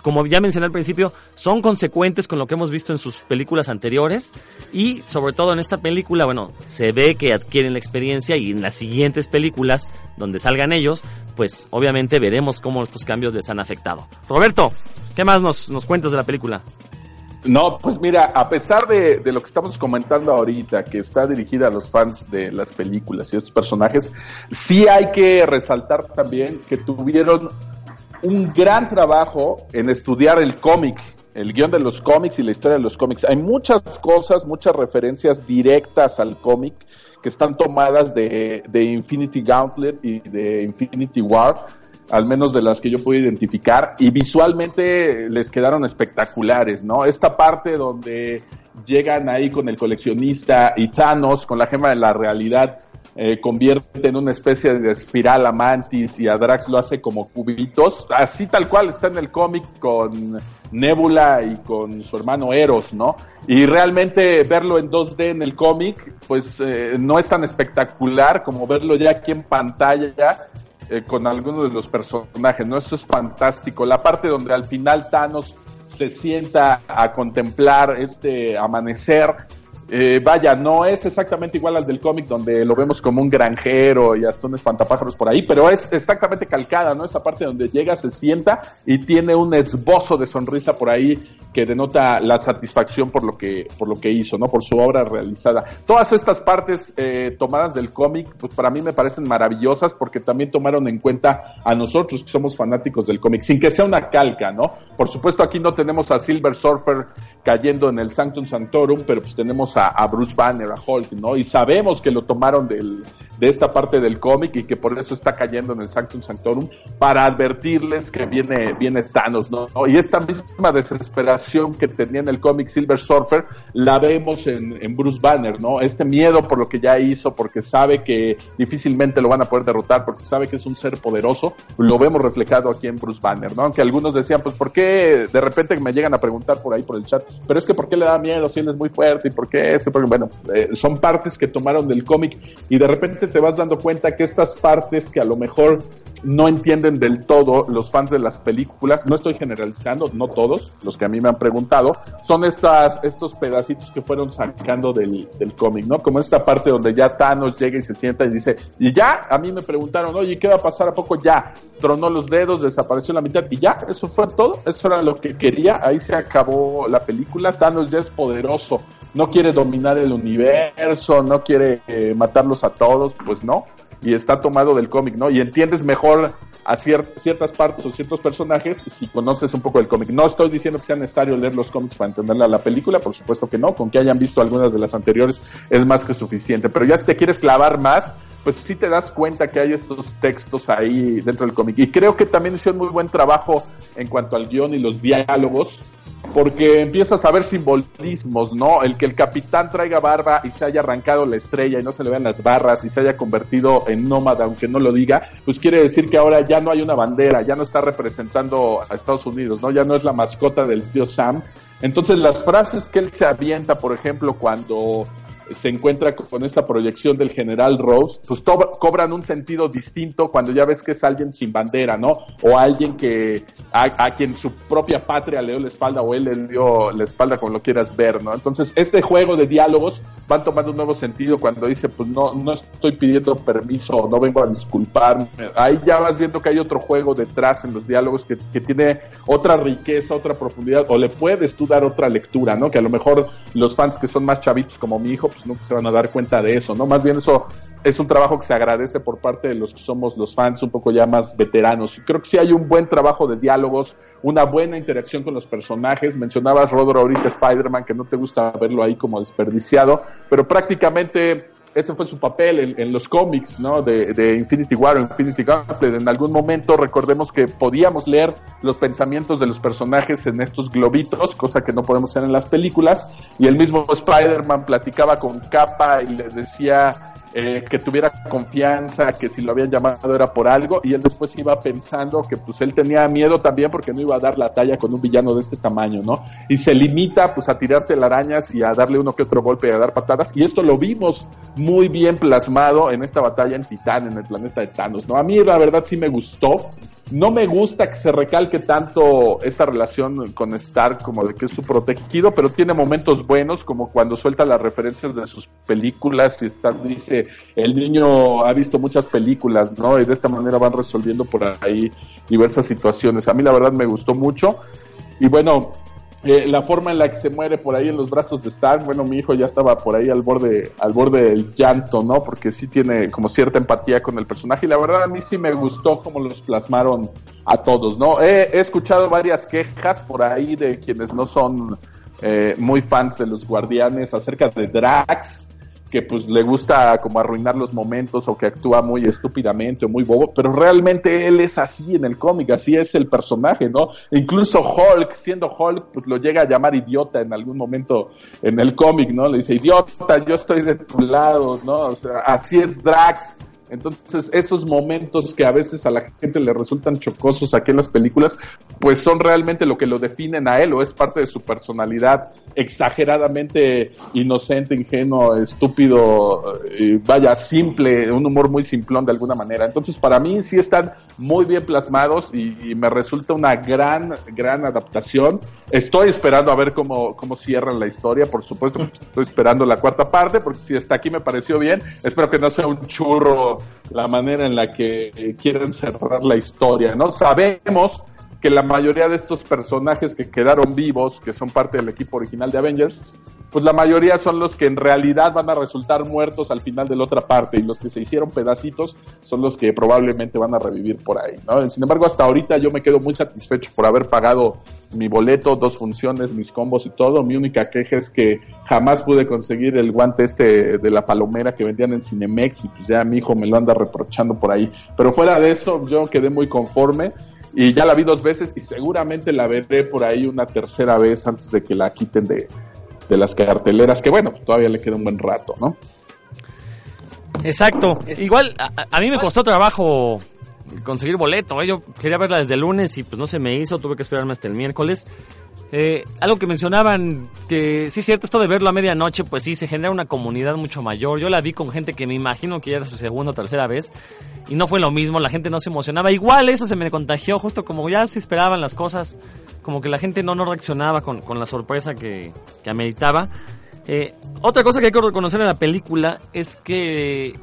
como ya mencioné al principio, son consecuentes con lo que hemos visto en sus películas anteriores y sobre todo en esta película, bueno, se ve que adquieren la experiencia y en las siguientes películas donde salgan ellos, pues obviamente veremos cómo estos cambios les han afectado. Roberto, ¿qué más nos, nos cuentas de la película? No, pues mira, a pesar de, lo que estamos comentando ahorita, que está dirigida a los fans de las películas y estos personajes, sí hay que resaltar también que tuvieron un gran trabajo en estudiar el cómic, el guion de los cómics y la historia de los cómics. Hay muchas cosas, muchas referencias directas al cómic que están tomadas de, de Infinity Gauntlet y de Infinity War al menos de las que yo pude identificar, y visualmente les quedaron espectaculares, ¿no? Esta parte donde llegan ahí con el coleccionista y Thanos con la gema de la realidad eh, convierte en una especie de espiral a Mantis y a Drax lo hace como cubitos, así tal cual está en el cómic con Nebula y con su hermano Eros, ¿no? Y realmente verlo en 2D en el cómic, pues eh, no es tan espectacular como verlo ya aquí en pantalla eh, con algunos de los personajes, ¿no? Eso es fantástico. La parte donde al final Thanos se sienta a contemplar este amanecer, eh, vaya, no es exactamente igual al del cómic donde lo vemos como un granjero y hasta un espantapájaros por ahí, pero es exactamente calcada, ¿no? Esta parte donde llega, se sienta y tiene un esbozo de sonrisa por ahí que denota la satisfacción por lo que, por lo que hizo, ¿no? Por su obra realizada. Todas estas partes eh, tomadas del cómic, pues para mí me parecen maravillosas porque también tomaron en cuenta a nosotros que somos fanáticos del cómic, sin que sea una calca, ¿no? Por supuesto aquí no tenemos a Silver Surfer cayendo en el Sanctum Sanctorum, pero pues tenemos a, Bruce Banner, a Hulk, ¿no? Y sabemos que lo tomaron del, de esta parte del cómic y que por eso está cayendo en el Sanctum Sanctorum para advertirles que viene, viene Thanos, ¿no? Y esta misma desesperación que tenía en el cómic Silver Surfer la vemos en, en Bruce Banner, ¿no? Este miedo por lo que ya hizo, porque sabe que difícilmente lo van a poder derrotar, porque sabe que es un ser poderoso, lo vemos reflejado aquí en Bruce Banner, ¿no? Aunque algunos decían, pues, ¿por qué de repente me llegan a preguntar por ahí por el chat? Pero es que ¿por qué le da miedo si él es muy fuerte? ¿Y por qué esto? Porque, bueno, eh, son partes que tomaron del cómic y de repente te vas dando cuenta que estas partes que a lo mejor no entienden del todo los fans de las películas, no estoy generalizando, no todos, los que a mí me han preguntado, son estas, estos pedacitos que fueron sacando del, del cómic, ¿no? Como esta parte donde ya Thanos llega y se sienta y dice, y ya, a mí me preguntaron, oye, ¿qué va a pasar a poco? Ya, tronó los dedos, desapareció la mitad y ya, eso fue todo, eso era lo que quería, ahí se acabó la película, Thanos ya es poderoso, no quiere dominar el universo, no quiere eh, matarlos a todos, pues no, y está tomado del cómic, ¿no? Y entiendes mejor a cier ciertas partes o ciertos personajes si conoces un poco del cómic. No estoy diciendo que sea necesario leer los cómics para entenderla la película, por supuesto que no, con que hayan visto algunas de las anteriores es más que suficiente, pero ya si te quieres clavar más, pues sí te das cuenta que hay estos textos ahí dentro del cómic. Y creo que también hicieron muy buen trabajo en cuanto al guion y los diálogos, porque empiezas a ver simbolismos, ¿no? El que el capitán traiga barba y se haya arrancado la estrella y no se le vean las barras y se haya convertido en nómada, aunque no lo diga, pues quiere decir que ahora ya no hay una bandera, ya no está representando a Estados Unidos, ¿no? Ya no es la mascota del tío Sam. Entonces las frases que él se avienta, por ejemplo, cuando se encuentra con esta proyección del general Rose, pues cobran un sentido distinto cuando ya ves que es alguien sin bandera, ¿no? O alguien que a, quien su propia patria le dio la espalda o él le dio la espalda, como lo quieras ver, ¿no? Entonces, este juego de diálogos van tomando un nuevo sentido cuando dice, pues no, no estoy pidiendo permiso, no vengo a disculparme. Ahí ya vas viendo que hay otro juego detrás en los diálogos que, que tiene otra riqueza, otra profundidad, o le puedes tú dar otra lectura, ¿no? Que a lo mejor los fans que son más chavitos como mi hijo, pues nunca se van a dar cuenta de eso, ¿no? Más bien eso es un trabajo que se agradece por parte de los que somos los fans un poco ya más veteranos. Y creo que sí hay un buen trabajo de diálogos, una buena interacción con los personajes. Mencionabas, Rodro, ahorita Spider-Man, que no te gusta verlo ahí como desperdiciado, pero prácticamente ese fue su papel en, los cómics, ¿no? De, Infinity War o Infinity Gauntlet. En algún momento recordemos que podíamos leer los pensamientos de los personajes en estos globitos, cosa que no podemos hacer en las películas. Y el mismo Spider-Man platicaba con Capa y le decía eh, que tuviera confianza, que si lo habían llamado era por algo, y él después iba pensando que pues él tenía miedo también porque no iba a dar la talla con un villano de este tamaño, ¿no? Y se limita pues a tirarte arañas y a darle uno que otro golpe y a dar patadas, y esto lo vimos muy bien plasmado en esta batalla en Titán, en el planeta de Thanos, ¿no? A mí la verdad sí me gustó, no me gusta que se recalque tanto esta relación con Stark como de que es su protegido, pero tiene momentos buenos, como cuando suelta las referencias de sus películas y Stark dice, el niño ha visto muchas películas, ¿no? Y de esta manera van resolviendo por ahí diversas situaciones. A mí la verdad me gustó mucho. Y bueno, eh, la forma en la que se muere por ahí en los brazos de Stark, bueno, mi hijo ya estaba por ahí al borde, al borde del llanto, ¿no? Porque sí tiene como cierta empatía con el personaje y la verdad a mí sí me gustó cómo los plasmaron a todos, ¿no? He, escuchado varias quejas por ahí de quienes no son eh, muy fans de los guardianes acerca de Drax, que pues le gusta como arruinar los momentos o que actúa muy estúpidamente o muy bobo, pero realmente él es así en el cómic, así es el personaje, ¿no? Incluso Hulk, siendo Hulk, pues lo llega a llamar idiota en algún momento en el cómic, ¿no? Le dice, idiota, yo estoy de tu lado, ¿no? O sea, así es Drax entonces, esos momentos que a veces a la gente le resultan chocosos aquí en las películas, pues son realmente lo que lo definen a él o es parte de su personalidad exageradamente inocente, ingenuo, estúpido, eh, vaya, simple, un humor muy simplón de alguna manera. Entonces, para mí sí están muy bien plasmados y, me resulta una gran, gran adaptación. Estoy esperando a ver cómo, cómo cierran la historia, por supuesto, estoy esperando la cuarta parte, porque si hasta aquí me pareció bien, espero que no sea un churro la manera en la que quieren cerrar la historia, ¿no? Sabemos que la mayoría de estos personajes que quedaron vivos, que son parte del equipo original de Avengers, pues la mayoría son los que en realidad van a resultar muertos al final de la otra parte y los que se hicieron pedacitos son los que probablemente van a revivir por ahí. Sin embargo, hasta ahorita yo me quedo muy satisfecho por haber pagado mi boleto, dos funciones, mis combos y todo. Mi única queja es que jamás pude conseguir el guante este de la palomera que vendían en Cinemex y pues ya mi hijo me lo anda reprochando por ahí. Pero fuera de eso, yo quedé muy conforme y ya la vi dos veces y seguramente la veré por ahí una tercera vez antes de que la quiten de, de las carteleras, que bueno, todavía le queda un buen rato, ¿no? Exacto. Igual, a, mí me costó trabajo conseguir boleto. ¿eh? Yo quería verla desde el lunes y pues no se me hizo, tuve que esperarme hasta el miércoles. Eh, algo que mencionaban, que sí es cierto, esto de verlo a medianoche, pues sí, se genera una comunidad mucho mayor. Yo la vi con gente que me imagino que ya era su segunda o tercera vez y no fue lo mismo, la gente no se emocionaba. Igual eso se me contagió, justo como ya se esperaban las cosas, como que la gente no, no reaccionaba con, con la sorpresa que, que ameritaba. Eh, otra cosa que hay que reconocer en la película es que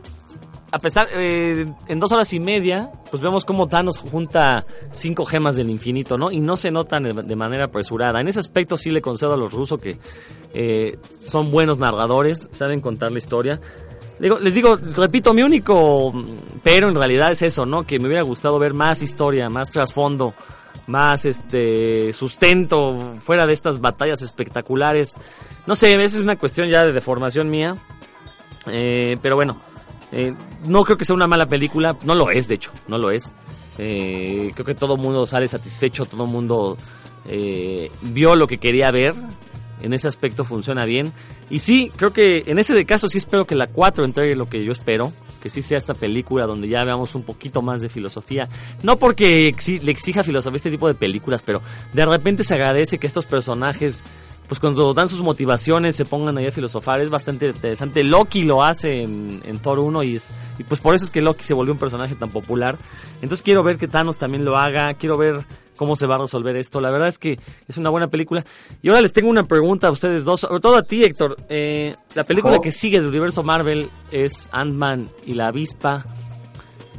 a pesar, eh, en dos horas y media, pues vemos cómo Thanos junta cinco gemas del infinito, ¿no? Y no se notan de manera apresurada. En ese aspecto sí le concedo a los rusos que eh, son buenos narradores, saben contar la historia les digo, repito, mi único pero en realidad es eso, ¿no? Que me hubiera gustado ver más historia, más trasfondo, más este sustento fuera de estas batallas espectaculares. No sé, esa es una cuestión ya de deformación mía. Eh, pero bueno, eh, no creo que sea una mala película, no lo es, de hecho, no lo es. Eh, creo que todo el mundo sale satisfecho, todo el mundo vio lo que quería ver, en ese aspecto funciona bien. Y sí, creo que en ese de caso sí espero que la 4 entregue lo que yo espero, que sí sea esta película donde ya veamos un poquito más de filosofía. No porque le exija filosofía este tipo de películas, pero de repente se agradece que estos personajes pues cuando dan sus motivaciones se pongan ahí a filosofar, es bastante interesante. Loki lo hace en, Thor 1 y, es, y pues por eso es que Loki se volvió un personaje tan popular. Entonces quiero ver que Thanos también lo haga, quiero ver cómo se va a resolver esto. La verdad es que es una buena película. Y ahora les tengo una pregunta a ustedes dos, sobre todo a ti, Héctor. Eh, la película que sigue del universo Marvel es Ant-Man y la avispa.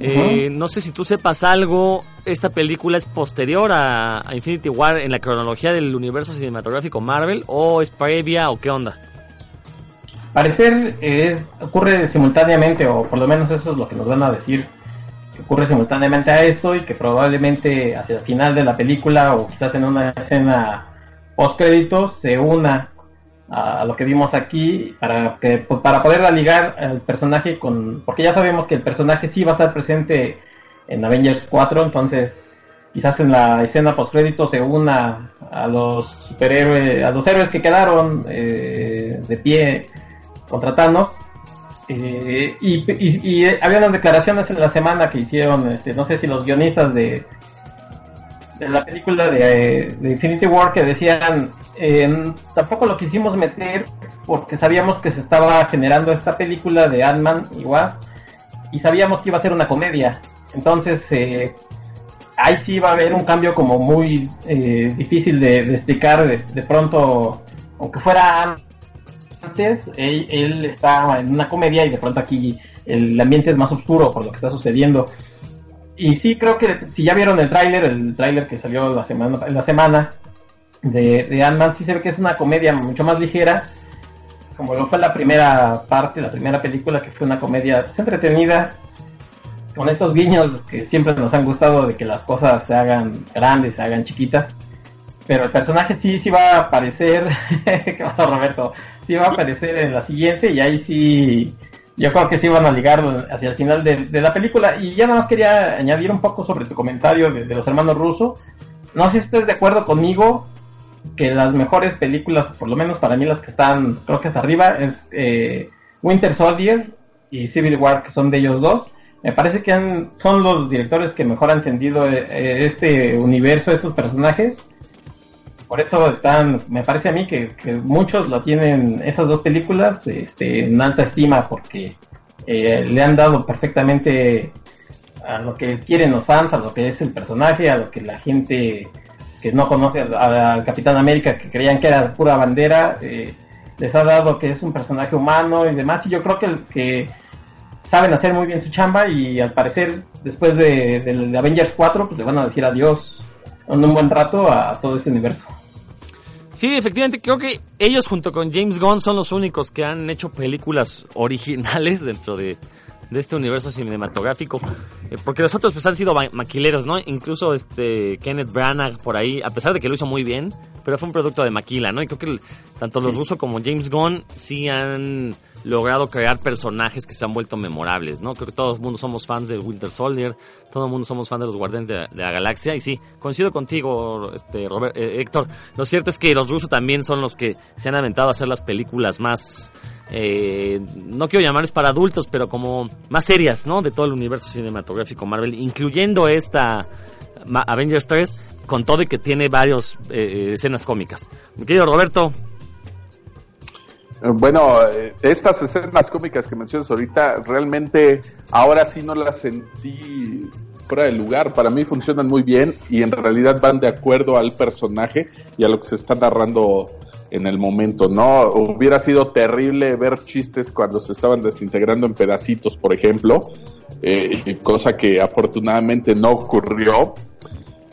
Eh, no sé si tú sepas algo, esta película es posterior a, Infinity War en la cronología del universo cinematográfico Marvel o es previa o qué onda. Parecer es, ocurre simultáneamente, o por lo menos eso es lo que nos van a decir, que ocurre simultáneamente a esto y que probablemente hacia el final de la película o quizás en una escena post créditos se una a, lo que vimos aquí para que pues, para poderla ligar al personaje con porque ya sabemos que el personaje sí va a estar presente en Avengers 4 entonces quizás en la escena post crédito se una a los superhéroes a los héroes que quedaron eh, de pie contra Thanos. Eh, y, había unas declaraciones en la semana que hicieron este, no sé si los guionistas de de la película de Infinity War que decían tampoco lo quisimos meter porque sabíamos que se estaba generando esta película de Ant-Man y Wasp y sabíamos que iba a ser una comedia. Entonces, eh, ahí sí va a haber un cambio como muy eh, difícil de, explicar de, pronto, aunque fuera antes, él, él, está en una comedia y de pronto aquí el ambiente es más oscuro por lo que está sucediendo. Y sí, creo que si ya vieron el tráiler, el tráiler que salió la semana, la semana de, de Ant-Man sí se ve que es una comedia mucho más ligera, como lo fue la primera parte, la primera película, que fue una comedia entretenida, con estos guiños que siempre nos han gustado de que las cosas se hagan grandes, se hagan chiquitas. Pero el personaje sí, sí va a aparecer, ¿qué pasa Roberto? Sí va a aparecer en la siguiente y ahí sí, yo creo que sí van a ligar hacia el final de, la película. Y ya nada más quería añadir un poco sobre tu comentario de, de los hermanos rusos. No sé si estés de acuerdo conmigo, que las mejores películas, por lo menos para mí las que están, creo que hasta arriba, es eh, Winter Soldier y Civil War, que son de ellos dos. Me parece que han, son los directores que mejor han entendido eh, eh, este universo, estos personajes. Por eso están, me parece a mí que, muchos lo tienen, esas dos películas, este, en alta estima, porque le han dado perfectamente a lo que quieren los fans, a lo que es el personaje, a lo que la gente que no conoce al Capitán América, que creían que era pura bandera, eh, les ha dado que es un personaje humano y demás, y yo creo que, que saben hacer muy bien su chamba y al parecer después de, Avengers 4 pues le van a decir adiós en un buen rato a todo este universo. Sí, efectivamente, creo que ellos junto con James Gunn son los únicos que han hecho películas originales dentro de, de este universo cinematográfico. Eh, porque los otros pues han sido maquileros, ¿no? Incluso este Kenneth Branagh por ahí, a pesar de que lo hizo muy bien, pero fue un producto de maquila, ¿no? Y creo que tanto los rusos como James Gunn sí han logrado crear personajes que se han vuelto memorables, ¿no? Creo que todo el mundo somos fans de Winter Soldier, todo el mundo somos fans de los Guardianes de, la Galaxia, y sí, coincido contigo, este, Robert, eh, Héctor. Lo cierto es que los rusos también son los que se han aventado a hacer las películas más eh, no quiero llamarles para adultos, pero como más serias, ¿no? De todo el universo cinematográfico Marvel, incluyendo esta Avengers 3, con todo y que tiene varias eh, escenas cómicas. Mi querido Roberto. Eh, bueno, estas escenas cómicas que mencionas ahorita, realmente ahora sí no las sentí fuera de lugar. Para mí funcionan muy bien y en realidad van de acuerdo al personaje y a lo que se está narrando en el momento, ¿no? Hubiera sido terrible ver chistes cuando se estaban desintegrando en pedacitos, por ejemplo, eh, cosa que afortunadamente no ocurrió.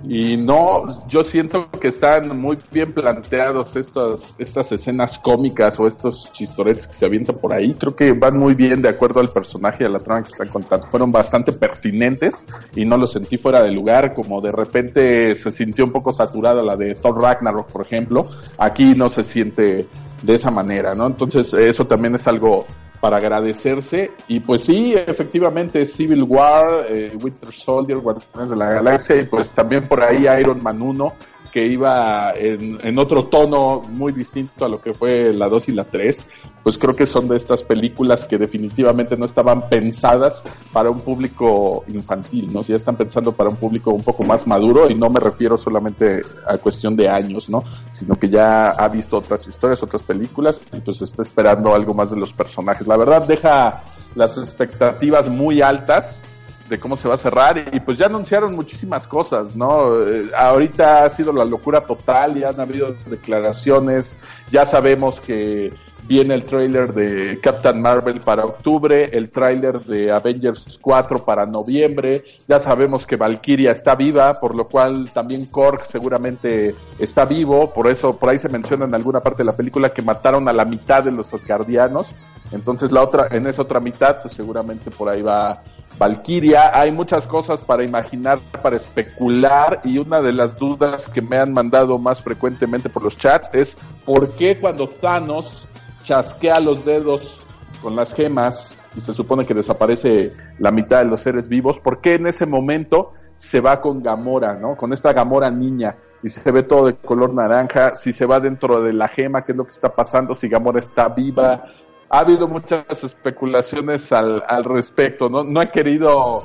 Y no, yo siento que están muy bien planteados estas, estas escenas cómicas o estos chistoretes que se avientan por ahí. Creo que van muy bien de acuerdo al personaje y a la trama que están contando. Fueron bastante pertinentes y no los sentí fuera de lugar, como de repente se sintió un poco saturada la de Thor Ragnarok, por ejemplo. Aquí no se siente de esa manera, ¿no? Entonces eso también es algo para agradecerse. Y pues sí, efectivamente, Civil War, eh, Winter Soldier, Guardianes de la Galaxia, y pues también por ahí Iron Man 1, que iba en, otro tono muy distinto a lo que fue la 2 y la 3, pues creo que son de estas películas que definitivamente no estaban pensadas para un público infantil, ¿no? Ya están pensando para un público un poco más maduro y no me refiero solamente a cuestión de años, ¿no? Sino que ya ha visto otras historias, otras películas y pues está esperando algo más de los personajes. La verdad deja las expectativas muy altas de cómo se va a cerrar y pues ya anunciaron muchísimas cosas, ¿no? Eh, ahorita ha sido la locura total y han habido declaraciones, ya sabemos que viene el tráiler de Captain Marvel para octubre, el tráiler de Avengers 4 para noviembre, ya sabemos que Valkyria está viva, por lo cual también Korg seguramente está vivo, por eso por ahí se menciona en alguna parte de la película que mataron a la mitad de los Asgardianos, entonces la otra en esa otra mitad pues seguramente por ahí va Valkyria, hay muchas cosas para imaginar, para especular y una de las dudas que me han mandado más frecuentemente por los chats es ¿por qué cuando Thanos chasquea los dedos con las gemas y se supone que desaparece la mitad de los seres vivos, ¿por qué en ese momento se va con Gamora, ¿no? Con esta Gamora niña y se ve todo de color naranja, si se va dentro de la gema, qué es lo que está pasando, si Gamora está viva, ha habido muchas especulaciones al, al respecto, ¿no? No he querido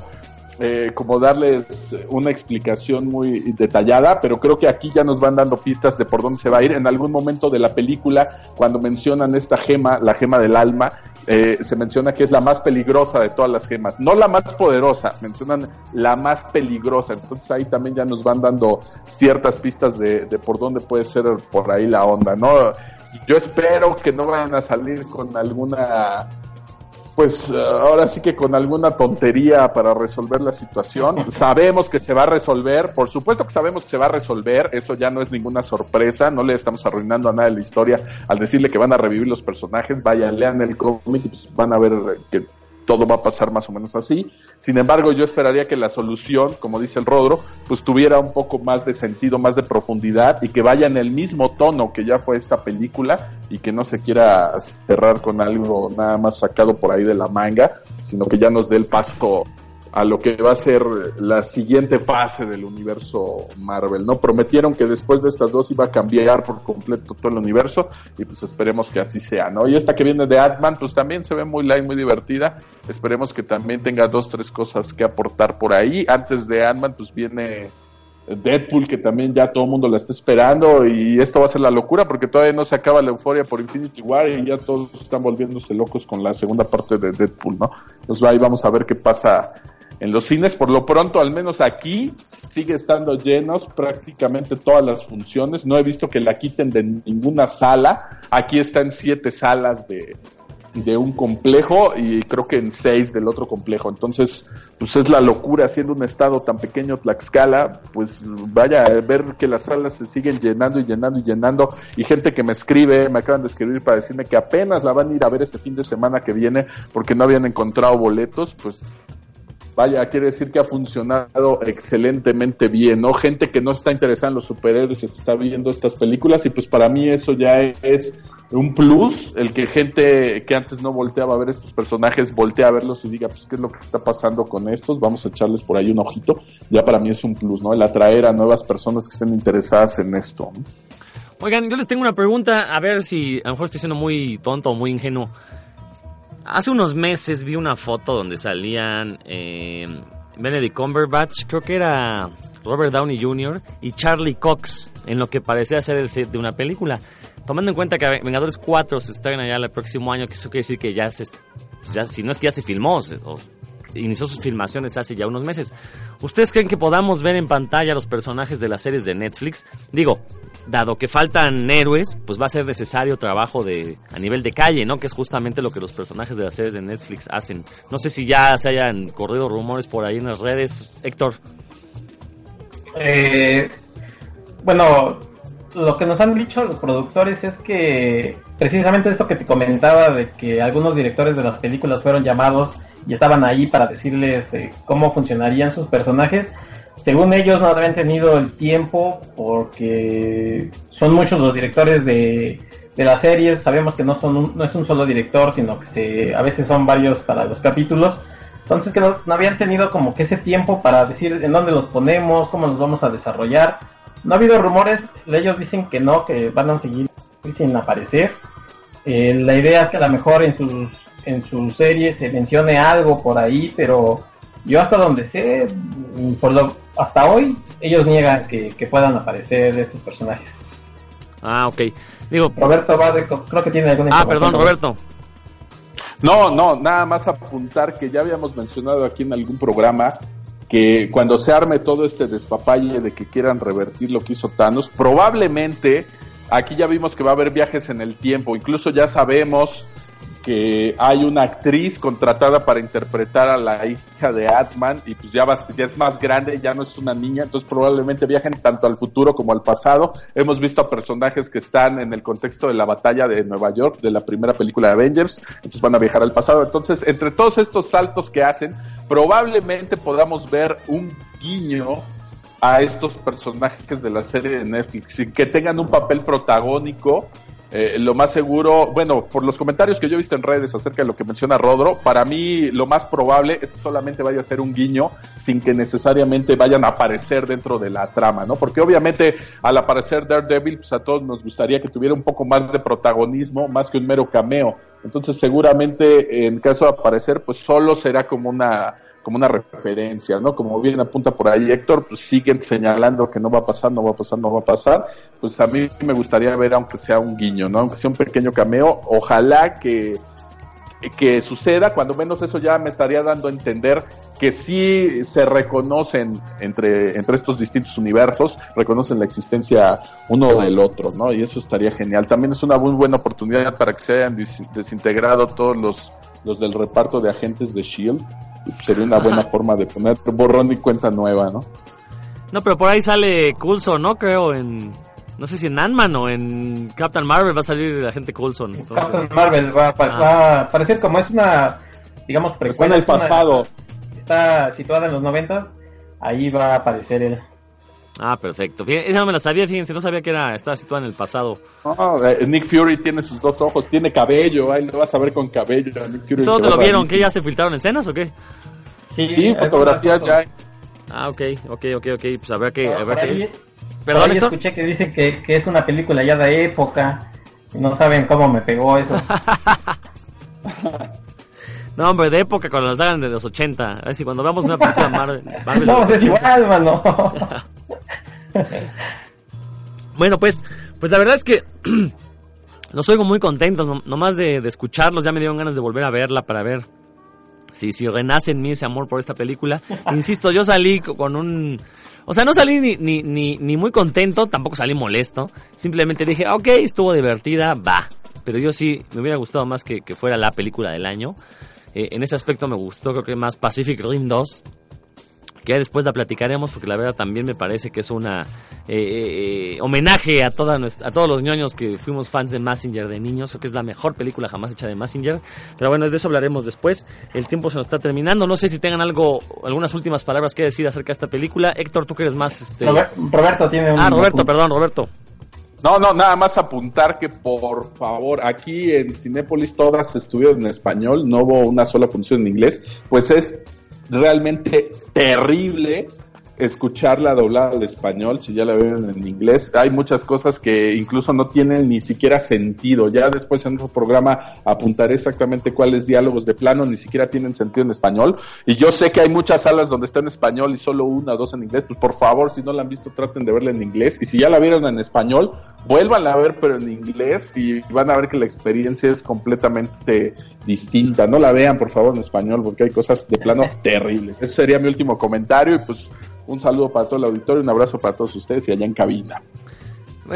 eh, como darles una explicación muy detallada, pero creo que aquí ya nos van dando pistas de por dónde se va a ir. En algún momento de la película, cuando mencionan esta gema, la gema del alma, eh, se menciona que es la más peligrosa de todas las gemas, no la más poderosa, mencionan la más peligrosa. Entonces ahí también ya nos van dando ciertas pistas de, de por dónde puede ser por ahí la onda, ¿no? Yo espero que no vayan a salir con alguna pues ahora sí que con alguna tontería para resolver la situación. Sabemos que se va a resolver, por supuesto que sabemos que se va a resolver, eso ya no es ninguna sorpresa, no le estamos arruinando a nada de la historia al decirle que van a revivir los personajes, vayan, lean el cómic y pues van a ver que todo va a pasar más o menos así. Sin embargo, yo esperaría que la solución, como dice el Rodro, pues tuviera un poco más de sentido, más de profundidad y que vaya en el mismo tono que ya fue esta película y que no se quiera cerrar con algo nada más sacado por ahí de la manga, sino que ya nos dé el paso a lo que va a ser la siguiente fase del universo Marvel, ¿no? Prometieron que después de estas dos iba a cambiar por completo todo el universo y pues esperemos que así sea, ¿no? Y esta que viene de Ant-Man pues también se ve muy light, muy divertida, esperemos que también tenga dos, tres cosas que aportar por ahí. Antes de Ant-Man pues viene Deadpool que también ya todo el mundo la está esperando y esto va a ser la locura porque todavía no se acaba la euforia por Infinity War y ya todos están volviéndose locos con la segunda parte de Deadpool, ¿no? Entonces ahí vamos a ver qué pasa en los cines. Por lo pronto, al menos aquí, sigue estando llenos prácticamente todas las funciones. No he visto que la quiten de ninguna sala. Aquí está en siete salas de, de un complejo y creo que en seis del otro complejo. Entonces, pues es la locura, siendo un estado tan pequeño Tlaxcala, pues vaya a ver que las salas se siguen llenando y llenando y llenando. Y gente que me escribe, me acaban de escribir para decirme que apenas la van a ir a ver este fin de semana que viene porque no habían encontrado boletos, pues vaya, quiere decir que ha funcionado excelentemente bien, ¿no? Gente que no está interesada en los superhéroes está viendo estas películas y pues para mí eso ya es un plus, el que gente que antes no volteaba a ver estos personajes voltea a verlos y diga, pues qué es lo que está pasando con estos, vamos a echarles por ahí un ojito, ya para mí es un plus, ¿no? El atraer a nuevas personas que estén interesadas en esto. Oigan, yo les tengo una pregunta, a ver si a lo mejor estoy siendo muy tonto o muy ingenuo. Hace unos meses vi una foto donde salían eh, Benedict Cumberbatch, creo que era Robert Downey Jr. y Charlie Cox en lo que parecía ser el set de una película. Tomando en cuenta que Vengadores 4 se estrena ya el próximo año, que eso quiere decir que ya se, si no es que ya se filmó, o inició sus filmaciones hace ya unos meses. ¿Ustedes creen que podamos ver en pantalla los personajes de las series de Netflix? Digo, dado que faltan héroes, pues va a ser necesario trabajo de a nivel de calle, ¿no? Que es justamente lo que los personajes de las series de Netflix hacen. No sé si ya se hayan corrido rumores por ahí en las redes. Héctor. Eh, bueno, lo que nos han dicho los productores es que precisamente esto que te comentaba de que algunos directores de las películas fueron llamados y estaban ahí para decirles eh, cómo funcionarían sus personajes, según ellos no habían tenido el tiempo porque son muchos los directores de, de las series, sabemos que no, son no es un solo director, sino que a veces son varios para los capítulos, entonces que no, no habían tenido como que ese tiempo para decir en dónde los ponemos, cómo los vamos a desarrollar. No ha habido rumores, ellos dicen que no, que van a seguir sin aparecer. Eh, la idea es que a lo mejor en sus, en sus series se mencione algo por ahí, pero yo hasta donde sé, por lo, hasta hoy, ellos niegan que, que puedan aparecer estos personajes. Ah, ok. Digo, Roberto va de, creo que tiene alguna ah, perdón, Roberto. No, no, nada más apuntar que ya habíamos mencionado aquí en algún programa que cuando se arme todo este despapalle de que quieran revertir lo que hizo Thanos, probablemente aquí ya vimos que va a haber viajes en el tiempo, incluso ya sabemos que hay una actriz contratada para interpretar a la hija de Atman y pues ya, ya es más grande, ya no es una niña, entonces probablemente viajen tanto al futuro como al pasado. Hemos visto a personajes que están en el contexto de la batalla de Nueva York, de la primera película de Avengers, entonces van a viajar al pasado. Entonces, entre todos estos saltos que hacen, probablemente podamos ver un guiño a estos personajes de la serie de Netflix y que tengan un papel protagónico eh, lo más seguro, bueno, por los comentarios que yo he visto en redes acerca de lo que menciona Rodro, para mí lo más probable es que solamente vaya a ser un guiño sin que necesariamente vayan a aparecer dentro de la trama, ¿no? Porque obviamente al aparecer Daredevil, pues a todos nos gustaría que tuviera un poco más de protagonismo, más que un mero cameo. Entonces seguramente en caso de aparecer, pues solo será como una como una referencia, ¿no? Como bien apunta por ahí Héctor, pues siguen señalando que no va a pasar, no va a pasar, no va a pasar. Pues a mí me gustaría ver, aunque sea un guiño, ¿no? Aunque sea un pequeño cameo, ojalá que, que suceda, cuando menos eso ya me estaría dando a entender que sí se reconocen entre, entre estos distintos universos, reconocen la existencia uno del otro, ¿no? Y eso estaría genial. También es una muy buena oportunidad para que se hayan desintegrado todos los, los del reparto de agentes de Shield sería una buena forma de poner borrón y cuenta nueva, ¿no? No, pero por ahí sale Coulson, ¿no? Creo en... No sé si en Ant-Man o en Captain Marvel va a salir la gente Coulson. Captain Marvel va, a aparecer como es una, digamos, precuela. Está en el pasado. está situada en los noventas, ahí va a aparecer él. Ah, perfecto. esa no me la sabía, fíjense, no sabía que era, estaba situada en el pasado. Eh, Nick Fury tiene sus dos ojos, tiene cabello, ahí lo vas a ver con cabello. ¿Eso dónde lo vieron? ¿Que ya se filtraron escenas o qué? Sí, fotografías ya. Ah, ok, ok, ok, ok, pues habrá que... Habrá que... Perdón, escuché que dicen que, que es una película ya de época, no saben cómo me pegó eso. No, hombre, de época cuando las hagan de los 80. A ver si cuando veamos una película Marvel. Marvel no, es igual, mano. bueno, pues, pues la verdad es que los oigo muy contentos. nomás de, escucharlos ya me dieron ganas de volver a verla para ver si, si renace en mí ese amor por esta película. Insisto, yo salí con un... O sea, no salí ni, ni, ni, ni muy contento, tampoco salí molesto. Simplemente dije, ok, estuvo divertida, va. Pero yo sí, me hubiera gustado más que, que fuera la película del año. Eh, en ese aspecto me gustó, creo que más Pacific Rim 2, que después la platicaremos porque la verdad también me parece que es una eh, eh, homenaje a, toda a todos los ñoños que fuimos fans de Massinger de niños, creo que es la mejor película jamás hecha de Massinger, pero bueno, de eso hablaremos después, el tiempo se nos está terminando, no sé si tengan algo, algunas últimas palabras que decir acerca de esta película, Héctor, tú que eres más... Este... Roberto tiene un... Ah, Roberto, perdón, Roberto. No, no, nada más apuntar que por favor, aquí en Cinépolis todas estuvieron en español, no hubo una sola función en inglés, pues es realmente terrible escucharla doblada al español, si ya la ven en inglés. Hay muchas cosas que incluso no tienen ni siquiera sentido. Ya después en otro programa apuntaré exactamente cuáles diálogos de plano ni siquiera tienen sentido en español. Y yo sé que hay muchas salas donde está en español y solo una o dos en inglés. Pues por favor, si no la han visto, traten de verla en inglés. Y si ya la vieron en español, vuélvanla a ver, pero en inglés y van a ver que la experiencia es completamente distinta. No la vean, por favor, en español, porque hay cosas de plano terribles. Ese sería mi último comentario y pues un saludo para todo el auditorio, un abrazo para todos ustedes y allá en cabina.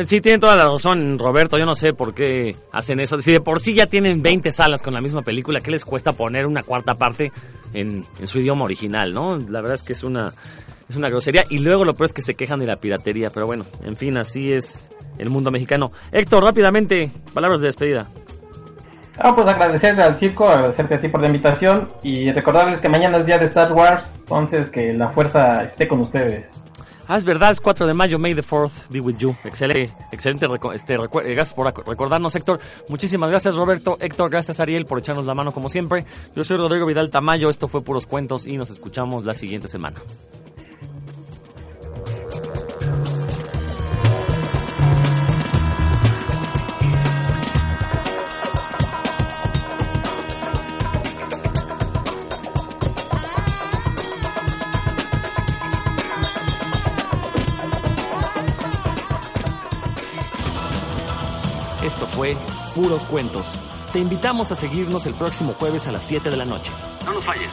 Sí, tienen toda la razón, Roberto. Yo no sé por qué hacen eso. Si de por sí ya tienen 20 salas con la misma película, ¿qué les cuesta poner una cuarta parte en, su idioma original, no? La verdad es que es una, es una grosería. Y luego lo peor es que se quejan de la piratería. Pero bueno, en fin, así es el mundo mexicano. Héctor, rápidamente, palabras de despedida. Ah, pues agradecerle al circo, agradecerte a ti por la invitación y recordarles que mañana es día de Star Wars, entonces que la fuerza esté con ustedes. Ah, es verdad, es 4 de mayo, May the 4th be with you. Excelente, excelente. Este, eh, gracias por recordarnos, Héctor. Muchísimas gracias, Roberto. Héctor, gracias, Ariel, por echarnos la mano como siempre. Yo soy Rodrigo Vidal Tamayo, esto fue Puros Cuentos y nos escuchamos la siguiente semana. Puros Cuentos Te invitamos a seguirnos el próximo jueves a las 7 de la noche. No nos falles.